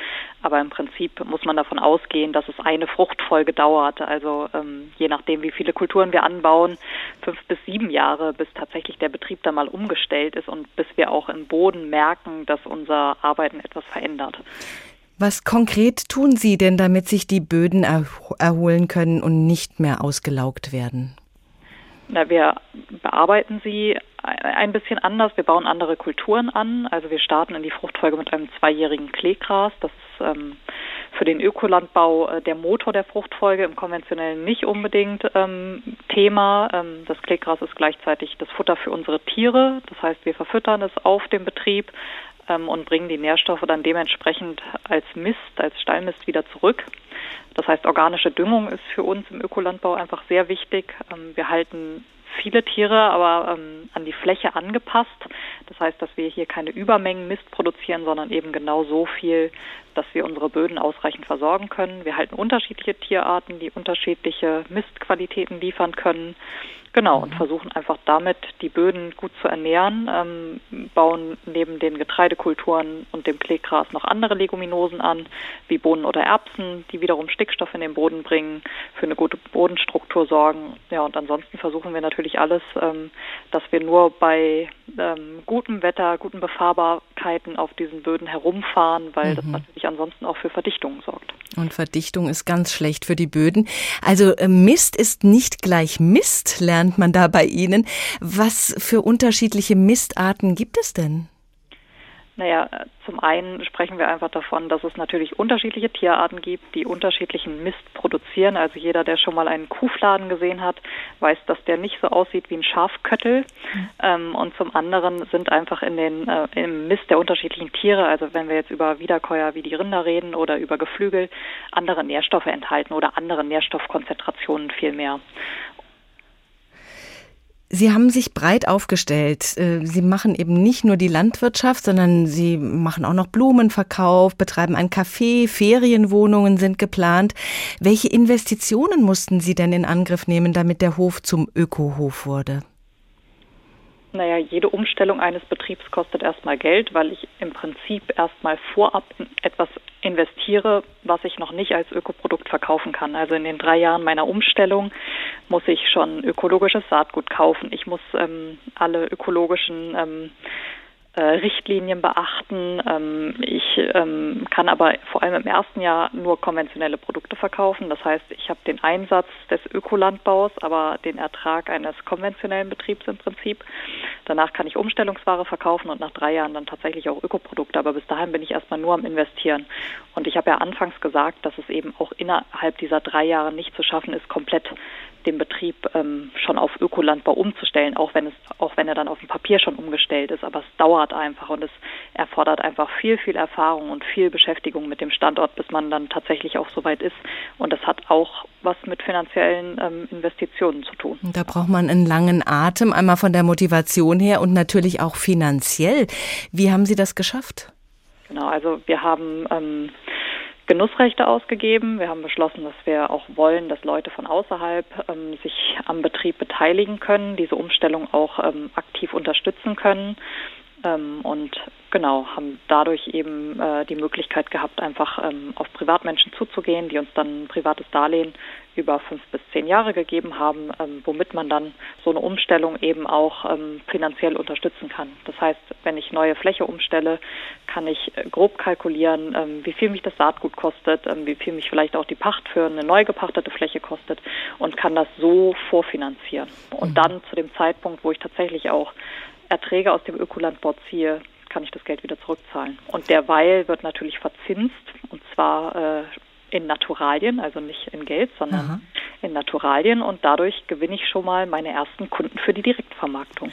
Aber im Prinzip muss man davon ausgehen, dass es eine Fruchtfolge dauert. Also ähm, je nachdem, wie viele Kulturen wir anbauen, fünf bis sieben Jahre, bis tatsächlich der Betrieb da mal umgestellt ist und bis wir auch im Boden merken, dass unser Arbeiten etwas verändert. Was konkret tun Sie denn, damit sich die Böden erholen können und nicht mehr ausgelaugt werden? Na, wir bearbeiten sie ein bisschen anders. Wir bauen andere Kulturen an. Also wir starten in die Fruchtfolge mit einem zweijährigen Kleegras. Das ist ähm, für den Ökolandbau äh, der Motor der Fruchtfolge, im konventionellen nicht unbedingt ähm, Thema. Ähm, das Kleegras ist gleichzeitig das Futter für unsere Tiere. Das heißt, wir verfüttern es auf dem Betrieb, ähm, und bringen die Nährstoffe dann dementsprechend als Mist, als Stallmist wieder zurück. Das heißt, organische Düngung ist für uns im Ökolandbau einfach sehr wichtig. Ähm, wir halten viele Tiere, aber ähm, an die Fläche angepasst. Das heißt, dass wir hier keine Übermengen Mist produzieren, sondern eben genau so viel, dass wir unsere Böden ausreichend versorgen können. Wir halten unterschiedliche Tierarten, die unterschiedliche Mistqualitäten liefern können. Genau, und mhm. versuchen einfach damit die Böden gut zu ernähren, ähm, bauen neben den Getreidekulturen und dem Kleegras noch andere Leguminosen an, wie Bohnen oder Erbsen, die wiederum Stickstoff in den Boden bringen, für eine gute Bodenstruktur sorgen. Ja, und ansonsten versuchen wir natürlich alles, ähm, dass wir nur bei ähm, gutem Wetter, guten Befahrbarkeiten auf diesen Böden herumfahren, weil mhm. das natürlich ansonsten auch für Verdichtung sorgt. Und Verdichtung ist ganz schlecht für die Böden. Also äh, Mist ist nicht gleich Mist, lernt man da bei Ihnen. Was für unterschiedliche Mistarten gibt es denn? Naja, zum einen sprechen wir einfach davon, dass es natürlich unterschiedliche Tierarten gibt, die unterschiedlichen Mist produzieren. Also jeder, der schon mal einen Kuhfladen gesehen hat, weiß, dass der nicht so aussieht wie ein Schafköttel. Ähm, und zum anderen sind einfach in den äh, im Mist der unterschiedlichen Tiere, also wenn wir jetzt über Wiederkäuer wie die Rinder reden oder über Geflügel, andere Nährstoffe enthalten oder andere Nährstoffkonzentrationen viel mehr. Sie haben sich breit aufgestellt. Äh, Sie machen eben nicht nur die Landwirtschaft, sondern Sie machen auch noch Blumenverkauf, betreiben ein Café, Ferienwohnungen sind geplant. Welche Investitionen mussten Sie denn in Angriff nehmen, damit der Hof zum Ökohof wurde? Naja, jede Umstellung eines Betriebs kostet erstmal Geld, weil ich im Prinzip erstmal vorab etwas investiere, was ich noch nicht als Ökoprodukt verkaufen kann. Also in den drei Jahren meiner Umstellung muss ich schon ökologisches Saatgut kaufen. Ich muss ähm, alle ökologischen ähm, äh, Richtlinien beachten. Ähm, ich ähm, kann aber vor allem im ersten Jahr nur konventionelle Produkte verkaufen. Das heißt, ich habe den Einsatz des Ökolandbaus, aber den Ertrag eines konventionellen Betriebs im Prinzip. Danach kann ich Umstellungsware verkaufen und nach drei Jahren dann tatsächlich auch Ökoprodukte. Aber bis dahin bin ich erstmal nur am Investieren. Und ich habe ja anfangs gesagt, dass es eben auch innerhalb dieser drei Jahre nicht zu schaffen ist, komplett den Betrieb ähm, schon auf Ökolandbau umzustellen, auch wenn es, auch wenn er dann auf dem Papier schon umgestellt ist. Aber es dauert einfach und es erfordert einfach viel, viel Erfahrung und viel Beschäftigung mit dem Standort, bis man dann tatsächlich auch so weit ist. Und das hat auch was mit finanziellen ähm, Investitionen zu tun. Da braucht man einen langen Atem, einmal von der Motivation her und natürlich auch finanziell. Wie haben Sie das geschafft? Genau, also wir haben ähm, Genussrechte ausgegeben. Wir haben beschlossen, dass wir auch wollen, dass Leute von außerhalb ähm, sich am Betrieb beteiligen können, diese Umstellung auch ähm, aktiv unterstützen können. Ähm, und genau, haben dadurch eben äh, die Möglichkeit gehabt, einfach ähm, auf Privatmenschen zuzugehen, die uns dann ein privates Darlehen über fünf bis zehn Jahre gegeben haben, ähm, womit man dann so eine Umstellung eben auch ähm, finanziell unterstützen kann. Das heißt, wenn ich neue Fläche umstelle, kann ich äh, grob kalkulieren, ähm, wie viel mich das Saatgut kostet, ähm, wie viel mich vielleicht auch die Pacht für eine neu gepachtete Fläche kostet und kann das so vorfinanzieren. Und mhm. dann zu dem Zeitpunkt, wo ich tatsächlich auch Erträge aus dem Ökolandbau ziehe, kann ich das Geld wieder zurückzahlen. Und derweil wird natürlich verzinst, und zwar äh, in Naturalien, also nicht in Geld, sondern Aha. in Naturalien. Und dadurch gewinne ich schon mal meine ersten Kunden für die Direktvermarktung.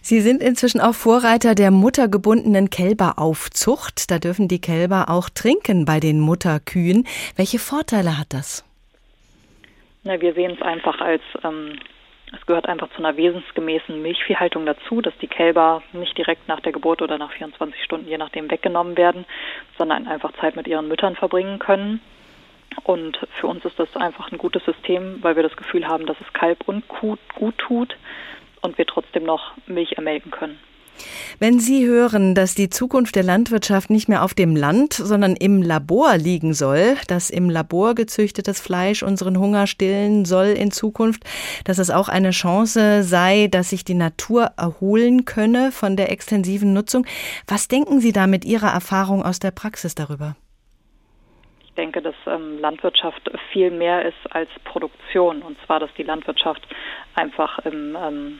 Sie sind inzwischen auch Vorreiter der muttergebundenen Kälberaufzucht. Da dürfen die Kälber auch trinken bei den Mutterkühen. Welche Vorteile hat das? Na, wir sehen es einfach als ähm, es gehört einfach zu einer wesensgemäßen Milchviehhaltung dazu, dass die Kälber nicht direkt nach der Geburt oder nach 24 Stunden, je nachdem, weggenommen werden, sondern einfach Zeit mit ihren Müttern verbringen können. Und für uns ist das einfach ein gutes System, weil wir das Gefühl haben, dass es Kalb und Kuh gut tut und wir trotzdem noch Milch ermelken können. Wenn Sie hören, dass die Zukunft der Landwirtschaft nicht mehr auf dem Land, sondern im Labor liegen soll, dass im Labor gezüchtetes Fleisch unseren Hunger stillen soll in Zukunft, dass es auch eine Chance sei, dass sich die Natur erholen könne von der extensiven Nutzung, was denken Sie da mit Ihrer Erfahrung aus der Praxis darüber? Ich denke, dass ähm, Landwirtschaft viel mehr ist als Produktion. Und zwar, dass die Landwirtschaft einfach im ähm,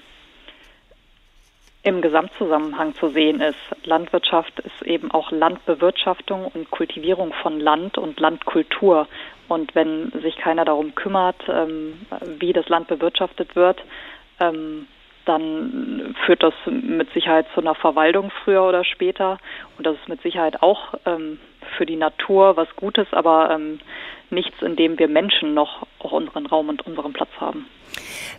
im Gesamtzusammenhang zu sehen ist. Landwirtschaft ist eben auch Landbewirtschaftung und Kultivierung von Land und Landkultur. Und wenn sich keiner darum kümmert, ähm, wie das Land bewirtschaftet wird, ähm, dann führt das mit Sicherheit zu einer Verwaltung früher oder später. Und das ist mit Sicherheit auch ähm, für die Natur was Gutes, aber ähm, nichts, in dem wir Menschen noch auch unseren Raum und unseren Platz haben.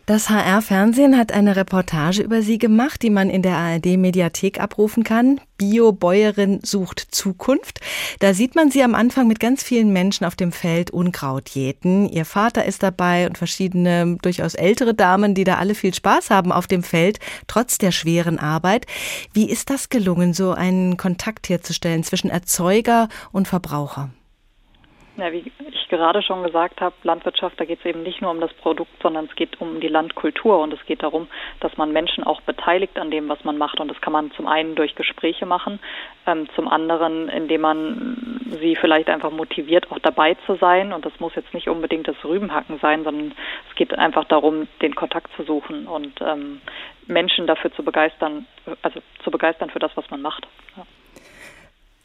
Das HR-Fernsehen hat eine Reportage über Sie gemacht, die man in der ARD-Mediathek abrufen kann. Bio-Bäuerin sucht Zukunft. Da sieht man Sie am Anfang mit ganz vielen Menschen auf dem Feld Unkraut jäten. Ihr Vater ist dabei und verschiedene durchaus ältere Damen, die da alle viel Spaß haben auf dem Feld, trotz der schweren Arbeit. Wie ist das gelungen, so einen Kontakt herzustellen zwischen Erzeuger und Verbraucher? Ja, wie ich gerade schon gesagt habe, Landwirtschaft, da geht es eben nicht nur um das Produkt, sondern es geht um die Landkultur und es geht darum, dass man Menschen auch beteiligt an dem, was man macht. Und das kann man zum einen durch Gespräche machen, ähm, zum anderen, indem man sie vielleicht einfach motiviert, auch dabei zu sein. Und das muss jetzt nicht unbedingt das Rübenhacken sein, sondern es geht einfach darum, den Kontakt zu suchen und ähm, Menschen dafür zu begeistern, also zu begeistern für das, was man macht. Ja.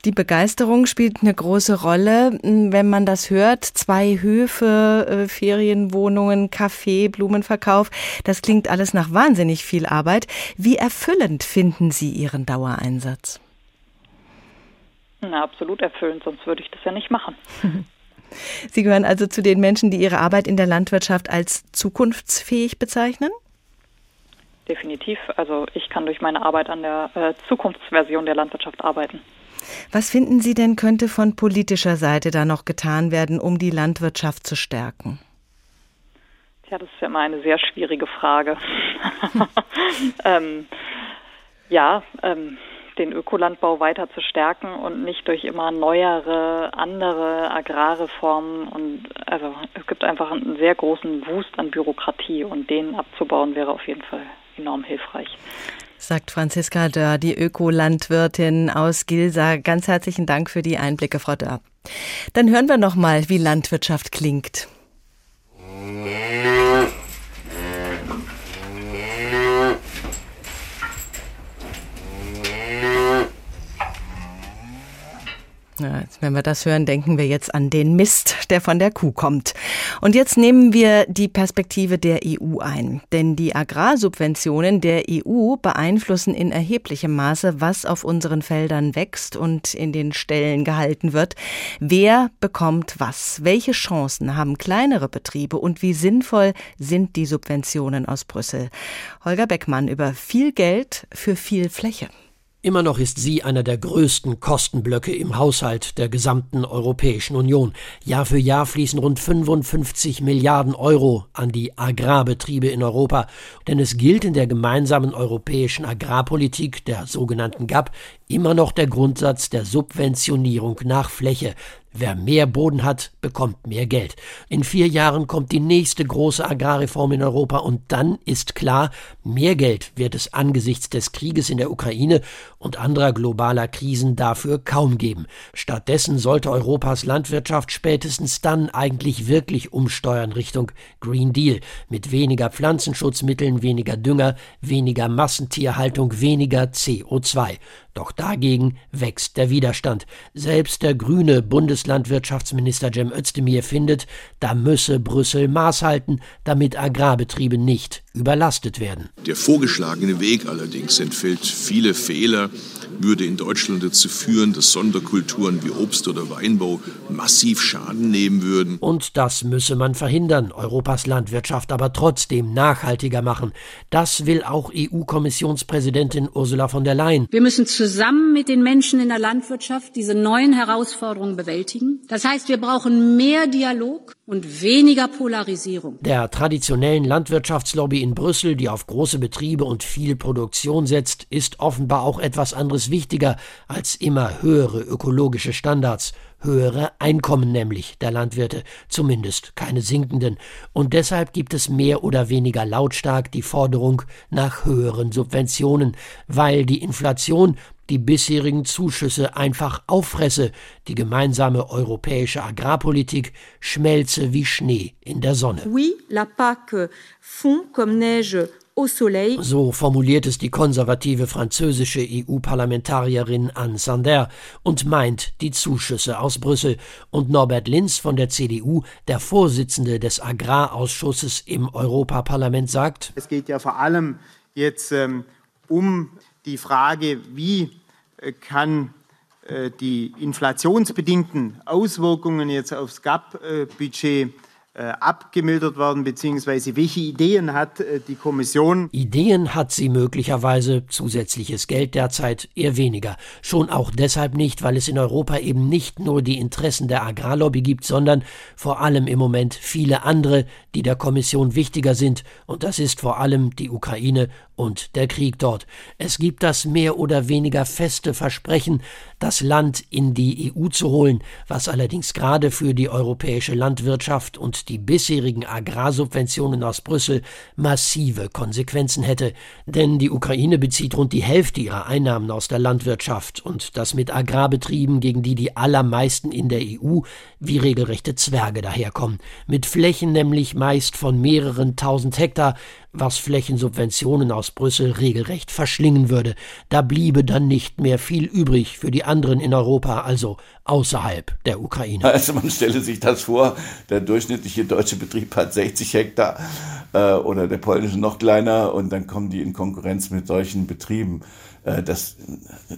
Die Begeisterung spielt eine große Rolle, wenn man das hört. Zwei Höfe, äh, Ferienwohnungen, Kaffee, Blumenverkauf. Das klingt alles nach wahnsinnig viel Arbeit. Wie erfüllend finden Sie Ihren Dauereinsatz? Na, absolut erfüllend, sonst würde ich das ja nicht machen. Sie gehören also zu den Menschen, die ihre Arbeit in der Landwirtschaft als zukunftsfähig bezeichnen? definitiv. Also ich kann durch meine Arbeit an der äh, Zukunftsversion der Landwirtschaft arbeiten. Was finden Sie denn könnte von politischer Seite da noch getan werden, um die Landwirtschaft zu stärken? Tja, das ist ja immer eine sehr schwierige Frage. ähm, ja, ähm, den Ökolandbau weiter zu stärken und nicht durch immer neuere, andere Agrarreformen. Und also es gibt einfach einen sehr großen Wust an Bürokratie und den abzubauen wäre auf jeden Fall enorm hilfreich. Sagt Franziska Dörr, die Ökolandwirtin aus Gilsa. Ganz herzlichen Dank für die Einblicke, Frau Dörr. Dann hören wir noch mal, wie Landwirtschaft klingt. Ja, wenn wir das hören, denken wir jetzt an den Mist, der von der Kuh kommt. Und jetzt nehmen wir die Perspektive der EU ein. Denn die Agrarsubventionen der EU beeinflussen in erheblichem Maße, was auf unseren Feldern wächst und in den Ställen gehalten wird. Wer bekommt was? Welche Chancen haben kleinere Betriebe und wie sinnvoll sind die Subventionen aus Brüssel? Holger Beckmann über viel Geld für viel Fläche. Immer noch ist sie einer der größten Kostenblöcke im Haushalt der gesamten Europäischen Union. Jahr für Jahr fließen rund 55 Milliarden Euro an die Agrarbetriebe in Europa. Denn es gilt in der gemeinsamen europäischen Agrarpolitik, der sogenannten GAP, immer noch der Grundsatz der Subventionierung nach Fläche. Wer mehr Boden hat, bekommt mehr Geld. In vier Jahren kommt die nächste große Agrarreform in Europa und dann ist klar, mehr Geld wird es angesichts des Krieges in der Ukraine und anderer globaler Krisen dafür kaum geben. Stattdessen sollte Europas Landwirtschaft spätestens dann eigentlich wirklich umsteuern Richtung Green Deal mit weniger Pflanzenschutzmitteln, weniger Dünger, weniger Massentierhaltung, weniger CO2. Doch dagegen wächst der Widerstand. Selbst der grüne Bundeslandwirtschaftsminister Cem Özdemir findet, da müsse Brüssel Maß halten, damit Agrarbetriebe nicht überlastet werden. Der vorgeschlagene Weg allerdings entfällt viele Fehler, würde in Deutschland dazu führen, dass Sonderkulturen wie Obst oder Weinbau massiv Schaden nehmen würden. Und das müsse man verhindern, Europas Landwirtschaft aber trotzdem nachhaltiger machen. Das will auch EU-Kommissionspräsidentin Ursula von der Leyen. Wir müssen zusammen mit den Menschen in der Landwirtschaft diese neuen Herausforderungen bewältigen. Das heißt, wir brauchen mehr Dialog und weniger Polarisierung. Der traditionellen Landwirtschaftslobby in Brüssel, die auf große Betriebe und viel Produktion setzt, ist offenbar auch etwas anderes wichtiger als immer höhere ökologische Standards höhere Einkommen nämlich der Landwirte, zumindest keine sinkenden. Und deshalb gibt es mehr oder weniger lautstark die Forderung nach höheren Subventionen, weil die Inflation die bisherigen Zuschüsse einfach auffresse, die gemeinsame europäische Agrarpolitik schmelze wie Schnee in der Sonne. Oui, la PAC fond comme neige so formuliert es die konservative französische EU-Parlamentarierin Anne Sander und meint die Zuschüsse aus Brüssel. Und Norbert Linz von der CDU, der Vorsitzende des Agrarausschusses im Europaparlament, sagt: Es geht ja vor allem jetzt ähm, um die Frage, wie äh, kann äh, die inflationsbedingten Auswirkungen jetzt aufs GAP-Budget äh, abgemildert worden, beziehungsweise welche Ideen hat äh, die Kommission? Ideen hat sie möglicherweise, zusätzliches Geld derzeit eher weniger. Schon auch deshalb nicht, weil es in Europa eben nicht nur die Interessen der Agrarlobby gibt, sondern vor allem im Moment viele andere, die der Kommission wichtiger sind, und das ist vor allem die Ukraine und der Krieg dort. Es gibt das mehr oder weniger feste Versprechen, das Land in die EU zu holen, was allerdings gerade für die europäische Landwirtschaft und die bisherigen Agrarsubventionen aus Brüssel massive Konsequenzen hätte. Denn die Ukraine bezieht rund die Hälfte ihrer Einnahmen aus der Landwirtschaft und das mit Agrarbetrieben, gegen die die allermeisten in der EU wie regelrechte Zwerge daherkommen. Mit Flächen nämlich meist von mehreren tausend Hektar, was Flächensubventionen aus Brüssel regelrecht verschlingen würde. Da bliebe dann nicht mehr viel übrig für die anderen in Europa, also außerhalb der Ukraine. Also man stelle sich das vor, der durchschnittliche deutsche Betrieb hat 60 Hektar äh, oder der polnische noch kleiner und dann kommen die in Konkurrenz mit solchen Betrieben. Äh, das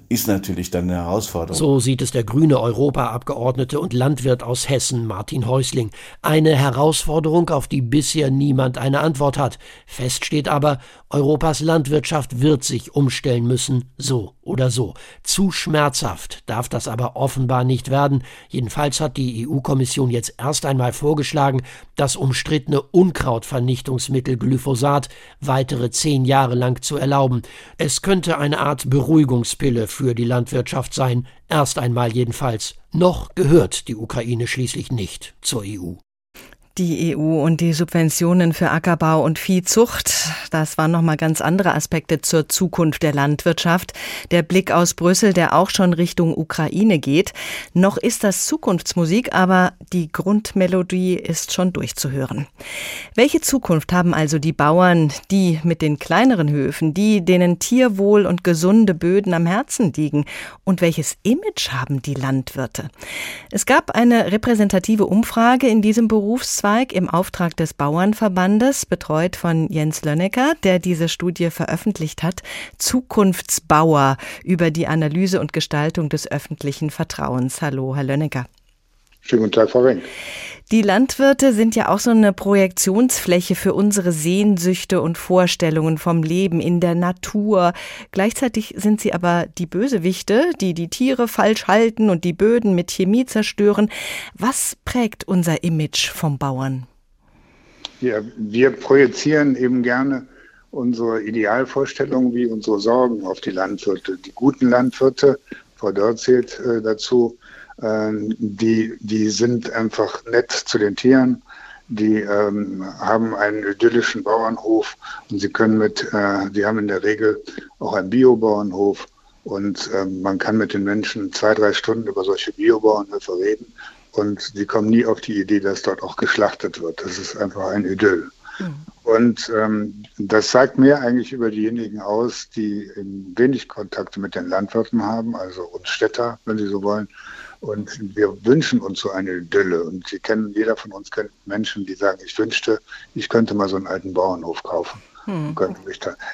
ist natürlich dann eine Herausforderung. So sieht es der grüne Europaabgeordnete und Landwirt aus Hessen Martin Häusling. Eine Herausforderung, auf die bisher niemand eine Antwort hat. Fest steht aber, Europas Landwirtschaft wird sich umstellen müssen, so oder so. Zu schmerzhaft darf das aber offenbar nicht werden. Jedenfalls hat die EU-Kommission jetzt erst einmal vorgeschlagen, das umstrittene Unkrautvernichtungsmittel Glyphosat weitere zehn Jahre lang zu erlauben. Es könnte eine Art Beruhigungspille für die Landwirtschaft sein, erst einmal jedenfalls. Noch gehört die Ukraine schließlich nicht zur EU. Die EU und die Subventionen für Ackerbau und Viehzucht, das waren nochmal ganz andere Aspekte zur Zukunft der Landwirtschaft. Der Blick aus Brüssel, der auch schon Richtung Ukraine geht. Noch ist das Zukunftsmusik, aber die Grundmelodie ist schon durchzuhören. Welche Zukunft haben also die Bauern, die mit den kleineren Höfen, die denen Tierwohl und gesunde Böden am Herzen liegen? Und welches Image haben die Landwirte? Es gab eine repräsentative Umfrage in diesem Berufs Berufszweig im Auftrag des Bauernverbandes, betreut von Jens Lönnecker, der diese Studie veröffentlicht hat, Zukunftsbauer über die Analyse und Gestaltung des öffentlichen Vertrauens. Hallo, Herr Lönnecker. Schönen guten Tag, Frau Wenk. Die Landwirte sind ja auch so eine Projektionsfläche für unsere Sehnsüchte und Vorstellungen vom Leben in der Natur. Gleichzeitig sind sie aber die Bösewichte, die die Tiere falsch halten und die Böden mit Chemie zerstören. Was prägt unser Image vom Bauern? Ja, wir projizieren eben gerne unsere Idealvorstellungen wie unsere Sorgen auf die Landwirte. Die guten Landwirte, Frau Dörr zählt äh, dazu, die, die sind einfach nett zu den Tieren. Die ähm, haben einen idyllischen Bauernhof und sie können mit, äh, die haben in der Regel auch einen Biobauernhof und ähm, man kann mit den Menschen zwei, drei Stunden über solche Biobauernhöfe reden und sie kommen nie auf die Idee, dass dort auch geschlachtet wird. Das ist einfach ein Idyll. Mhm. Und ähm, das sagt mehr eigentlich über diejenigen aus, die wenig Kontakte mit den Landwirten haben, also uns Städter, wenn Sie so wollen, und wir wünschen uns so eine Idylle. Und Sie kennen, jeder von uns kennt Menschen, die sagen, ich wünschte, ich könnte mal so einen alten Bauernhof kaufen. Hm.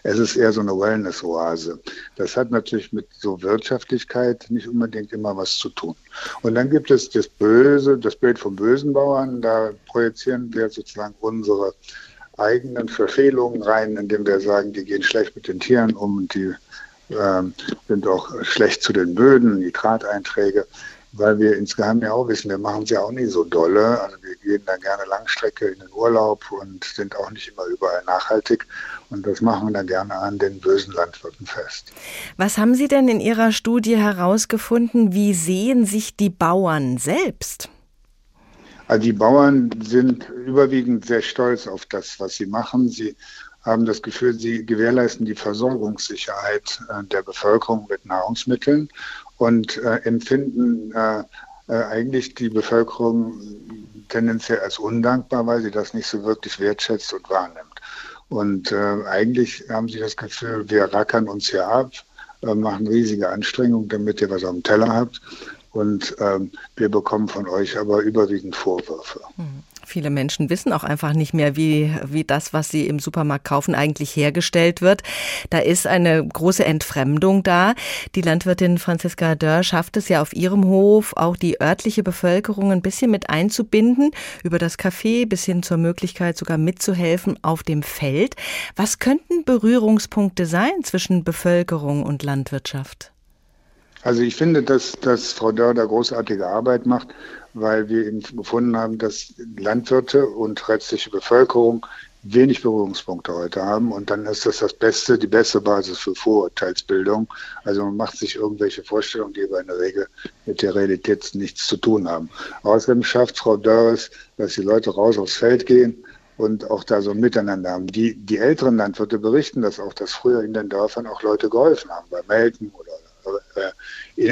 Es ist eher so eine Wellness-Oase. Das hat natürlich mit so Wirtschaftlichkeit nicht unbedingt immer was zu tun. Und dann gibt es das Böse, das Bild vom bösen Bauern. Da projizieren wir sozusagen unsere eigenen Verfehlungen rein, indem wir sagen, die gehen schlecht mit den Tieren um und die äh, sind auch schlecht zu den Böden, Nitrateinträge weil wir insgeheim ja auch wissen, wir machen es ja auch nicht so dolle. Also wir gehen da gerne Langstrecke in den Urlaub und sind auch nicht immer überall nachhaltig. Und das machen wir dann gerne an den bösen Landwirten fest. Was haben Sie denn in Ihrer Studie herausgefunden? Wie sehen sich die Bauern selbst? Also die Bauern sind überwiegend sehr stolz auf das, was sie machen. Sie haben das Gefühl, sie gewährleisten die Versorgungssicherheit äh, der Bevölkerung mit Nahrungsmitteln und äh, empfinden äh, äh, eigentlich die Bevölkerung tendenziell als undankbar, weil sie das nicht so wirklich wertschätzt und wahrnimmt. Und äh, eigentlich haben sie das Gefühl, wir rackern uns hier ab, äh, machen riesige Anstrengungen, damit ihr was auf dem Teller habt. Und ähm, wir bekommen von euch aber überwiegend Vorwürfe. Mhm. Viele Menschen wissen auch einfach nicht mehr, wie, wie das, was sie im Supermarkt kaufen, eigentlich hergestellt wird. Da ist eine große Entfremdung da. Die Landwirtin Franziska Dörr schafft es ja auf ihrem Hof, auch die örtliche Bevölkerung ein bisschen mit einzubinden, über das Café bis hin zur Möglichkeit sogar mitzuhelfen auf dem Feld. Was könnten Berührungspunkte sein zwischen Bevölkerung und Landwirtschaft? Also ich finde, dass, dass Frau Dörr da großartige Arbeit macht weil wir eben gefunden haben, dass Landwirte und restliche Bevölkerung wenig Berührungspunkte heute haben. Und dann ist das das Beste, die beste Basis für Vorurteilsbildung. Also man macht sich irgendwelche Vorstellungen, die aber in der Regel mit der Realität nichts zu tun haben. Außerdem schafft Frau Dörres, dass die Leute raus aufs Feld gehen und auch da so ein Miteinander haben. Die, die älteren Landwirte berichten das auch, dass früher in den Dörfern auch Leute geholfen haben, beim Melken oder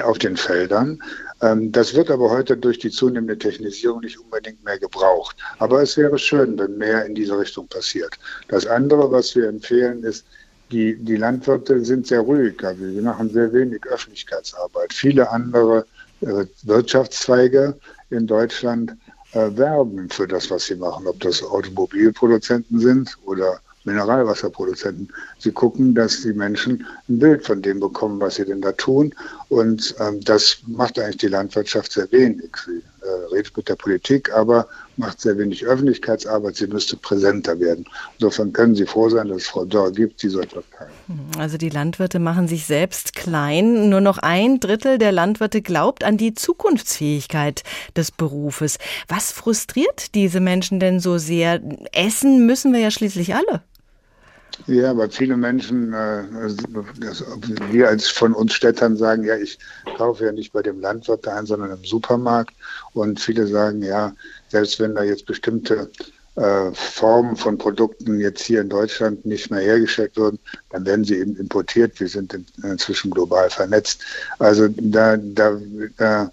auf den Feldern. Ähm, das wird aber heute durch die zunehmende Technisierung nicht unbedingt mehr gebraucht. Aber es wäre schön, wenn mehr in diese Richtung passiert. Das andere, was wir empfehlen, ist, die, die Landwirte sind sehr ruhig. Also sie machen sehr wenig Öffentlichkeitsarbeit. Viele andere äh, Wirtschaftszweige in Deutschland äh, werben für das, was sie machen. Ob das Automobilproduzenten sind oder Mineralwasserproduzenten. Sie gucken, dass die Menschen ein Bild von dem bekommen, was sie denn da tun. Und ähm, das macht eigentlich die Landwirtschaft sehr wenig. Sie äh, redet mit der Politik, aber macht sehr wenig Öffentlichkeitsarbeit. Sie müsste präsenter werden. Insofern können Sie froh sein, dass es Frau Dörr gibt, die so etwas kann. Also die Landwirte machen sich selbst klein. Nur noch ein Drittel der Landwirte glaubt an die Zukunftsfähigkeit des Berufes. Was frustriert diese Menschen denn so sehr? Essen müssen wir ja schließlich alle. Ja, aber viele Menschen, äh, wir als von uns Städtern sagen, ja, ich kaufe ja nicht bei dem Landwirt ein, sondern im Supermarkt. Und viele sagen, ja, selbst wenn da jetzt bestimmte äh, Formen von Produkten jetzt hier in Deutschland nicht mehr hergestellt würden, dann werden sie eben importiert. Wir sind inzwischen global vernetzt. Also da, da, da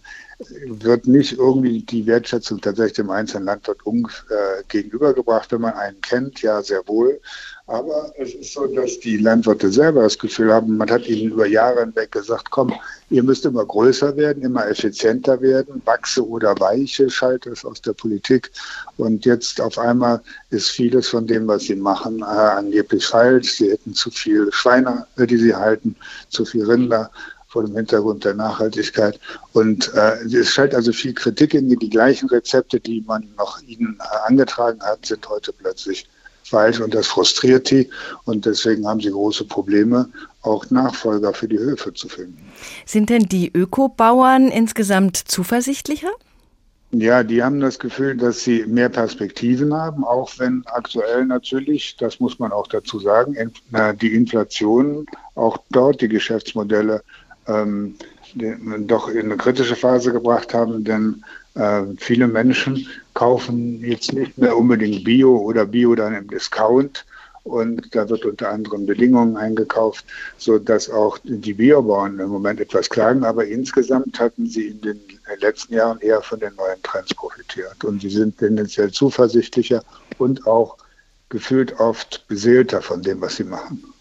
wird nicht irgendwie die Wertschätzung tatsächlich dem einzelnen Landwirt um, äh, gegenübergebracht, wenn man einen kennt, ja sehr wohl. Aber es ist so, dass die Landwirte selber das Gefühl haben, man hat ihnen über Jahre hinweg gesagt, komm, ihr müsst immer größer werden, immer effizienter werden, wachse oder weiche, schalte es aus der Politik. Und jetzt auf einmal ist vieles von dem, was sie machen, äh, angeblich falsch. Sie hätten zu viel Schweine, die sie halten, zu viel Rinder vor dem Hintergrund der Nachhaltigkeit. Und äh, es scheint also viel Kritik in die gleichen Rezepte, die man noch ihnen äh, angetragen hat, sind heute plötzlich falsch und das frustriert die und deswegen haben sie große Probleme, auch Nachfolger für die Höfe zu finden. Sind denn die Ökobauern insgesamt zuversichtlicher? Ja, die haben das Gefühl, dass sie mehr Perspektiven haben, auch wenn aktuell natürlich, das muss man auch dazu sagen, die Inflation auch dort die Geschäftsmodelle ähm, doch in eine kritische Phase gebracht haben, denn äh, viele Menschen kaufen jetzt nicht mehr unbedingt Bio oder Bio dann im Discount. Und da wird unter anderen Bedingungen eingekauft, so dass auch die Biobauern im Moment etwas klagen. Aber insgesamt hatten sie in den letzten Jahren eher von den neuen Trends profitiert. Und sie sind tendenziell zuversichtlicher und auch gefühlt oft beseelter von dem, was sie machen.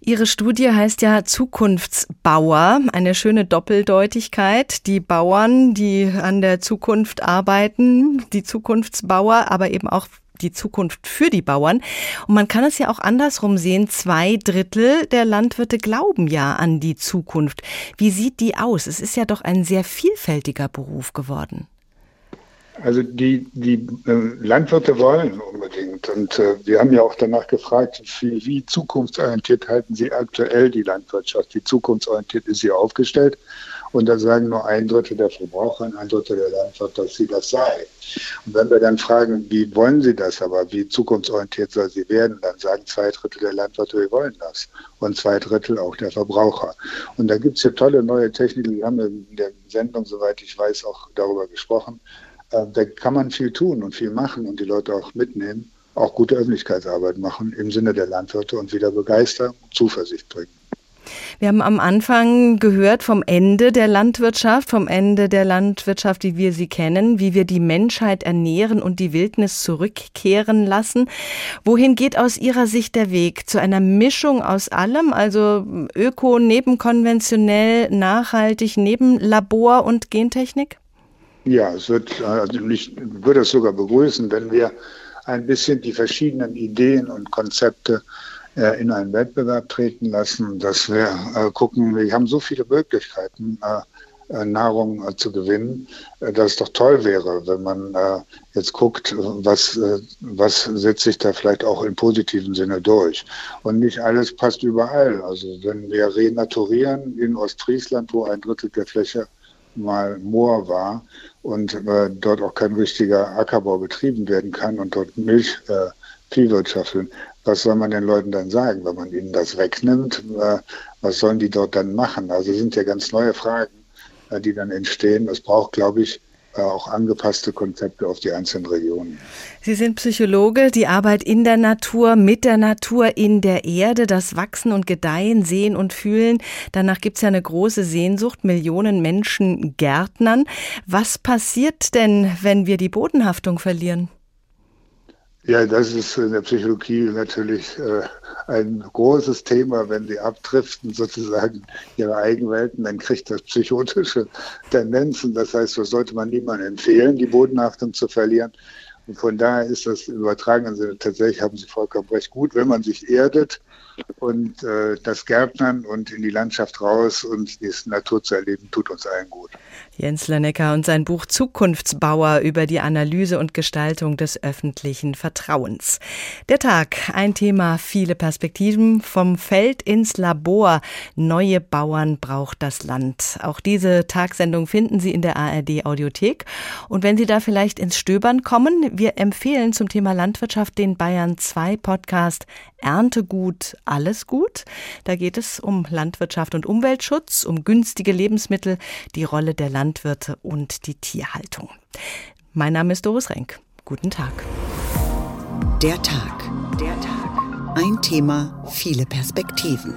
Ihre Studie heißt ja Zukunftsbauer, eine schöne Doppeldeutigkeit. Die Bauern, die an der Zukunft arbeiten, die Zukunftsbauer, aber eben auch die Zukunft für die Bauern. Und man kann es ja auch andersrum sehen. Zwei Drittel der Landwirte glauben ja an die Zukunft. Wie sieht die aus? Es ist ja doch ein sehr vielfältiger Beruf geworden. Also die, die äh, Landwirte wollen unbedingt. Und äh, wir haben ja auch danach gefragt, wie, wie, zukunftsorientiert halten Sie aktuell die Landwirtschaft? Wie zukunftsorientiert ist sie aufgestellt? Und da sagen nur ein Drittel der Verbraucher und ein Drittel der Landwirte, dass sie das sei. Und wenn wir dann fragen, wie wollen Sie das aber, wie zukunftsorientiert soll sie werden, dann sagen zwei Drittel der Landwirte, wir wollen das. Und zwei Drittel auch der Verbraucher. Und da gibt es ja tolle neue Techniken, die haben wir in der Sendung, soweit ich weiß, auch darüber gesprochen äh, da kann man viel tun und viel machen und die Leute auch mitnehmen, auch gute Öffentlichkeitsarbeit machen im Sinne der Landwirte und wieder begeistern und Zuversicht bringen. Wir haben am Anfang gehört vom Ende der Landwirtschaft, vom Ende der Landwirtschaft, wie wir sie kennen, wie wir die Menschheit ernähren und die Wildnis zurückkehren lassen. Wohin geht aus Ihrer Sicht der Weg? Zu einer Mischung aus allem, also Öko neben konventionell, nachhaltig neben Labor und Gentechnik? Ja, es wird, also ich würde es sogar begrüßen, wenn wir ein bisschen die verschiedenen Ideen und Konzepte äh, in einen Wettbewerb treten lassen, dass wir äh, gucken, wir haben so viele Möglichkeiten, äh, Nahrung zu gewinnen, dass es doch toll wäre, wenn man jetzt guckt, was, was setzt sich da vielleicht auch im positiven Sinne durch. Und nicht alles passt überall. Also wenn wir renaturieren in Ostfriesland, wo ein Drittel der Fläche mal Moor war und äh, dort auch kein richtiger Ackerbau betrieben werden kann und dort Milch äh, Viehwirtschaften. Was soll man den Leuten dann sagen, wenn man ihnen das wegnimmt? Äh, was sollen die dort dann machen? Also sind ja ganz neue Fragen, äh, die dann entstehen. Es braucht, glaube ich, auch angepasste Konzepte auf die einzelnen Regionen. Sie sind Psychologe, die Arbeit in der Natur, mit der Natur, in der Erde, das Wachsen und Gedeihen, Sehen und Fühlen. Danach gibt es ja eine große Sehnsucht, Millionen Menschen Gärtnern. Was passiert denn, wenn wir die Bodenhaftung verlieren? Ja, das ist in der Psychologie natürlich äh, ein großes Thema. Wenn sie abdriften, sozusagen ihre Eigenwelten, dann kriegt das psychotische Tendenzen. Das heißt, das sollte man niemandem empfehlen, die Bodenhaftung zu verlieren. Und von daher ist das im übertragenen Sinne tatsächlich, haben Sie vollkommen recht, gut, wenn man sich erdet und äh, das Gärtnern und in die Landschaft raus und die Natur zu erleben, tut uns allen gut. Jens Lennecker und sein Buch Zukunftsbauer über die Analyse und Gestaltung des öffentlichen Vertrauens. Der Tag, ein Thema, viele Perspektiven, vom Feld ins Labor. Neue Bauern braucht das Land. Auch diese Tagsendung finden Sie in der ARD Audiothek. Und wenn Sie da vielleicht ins Stöbern kommen, wir empfehlen zum Thema Landwirtschaft den Bayern 2 Podcast Erntegut, alles gut. Da geht es um Landwirtschaft und Umweltschutz, um günstige Lebensmittel, die Rolle der Landwirte und die Tierhaltung. Mein Name ist Doris Renk. Guten Tag. Der Tag. Der Tag. Ein Thema, viele Perspektiven.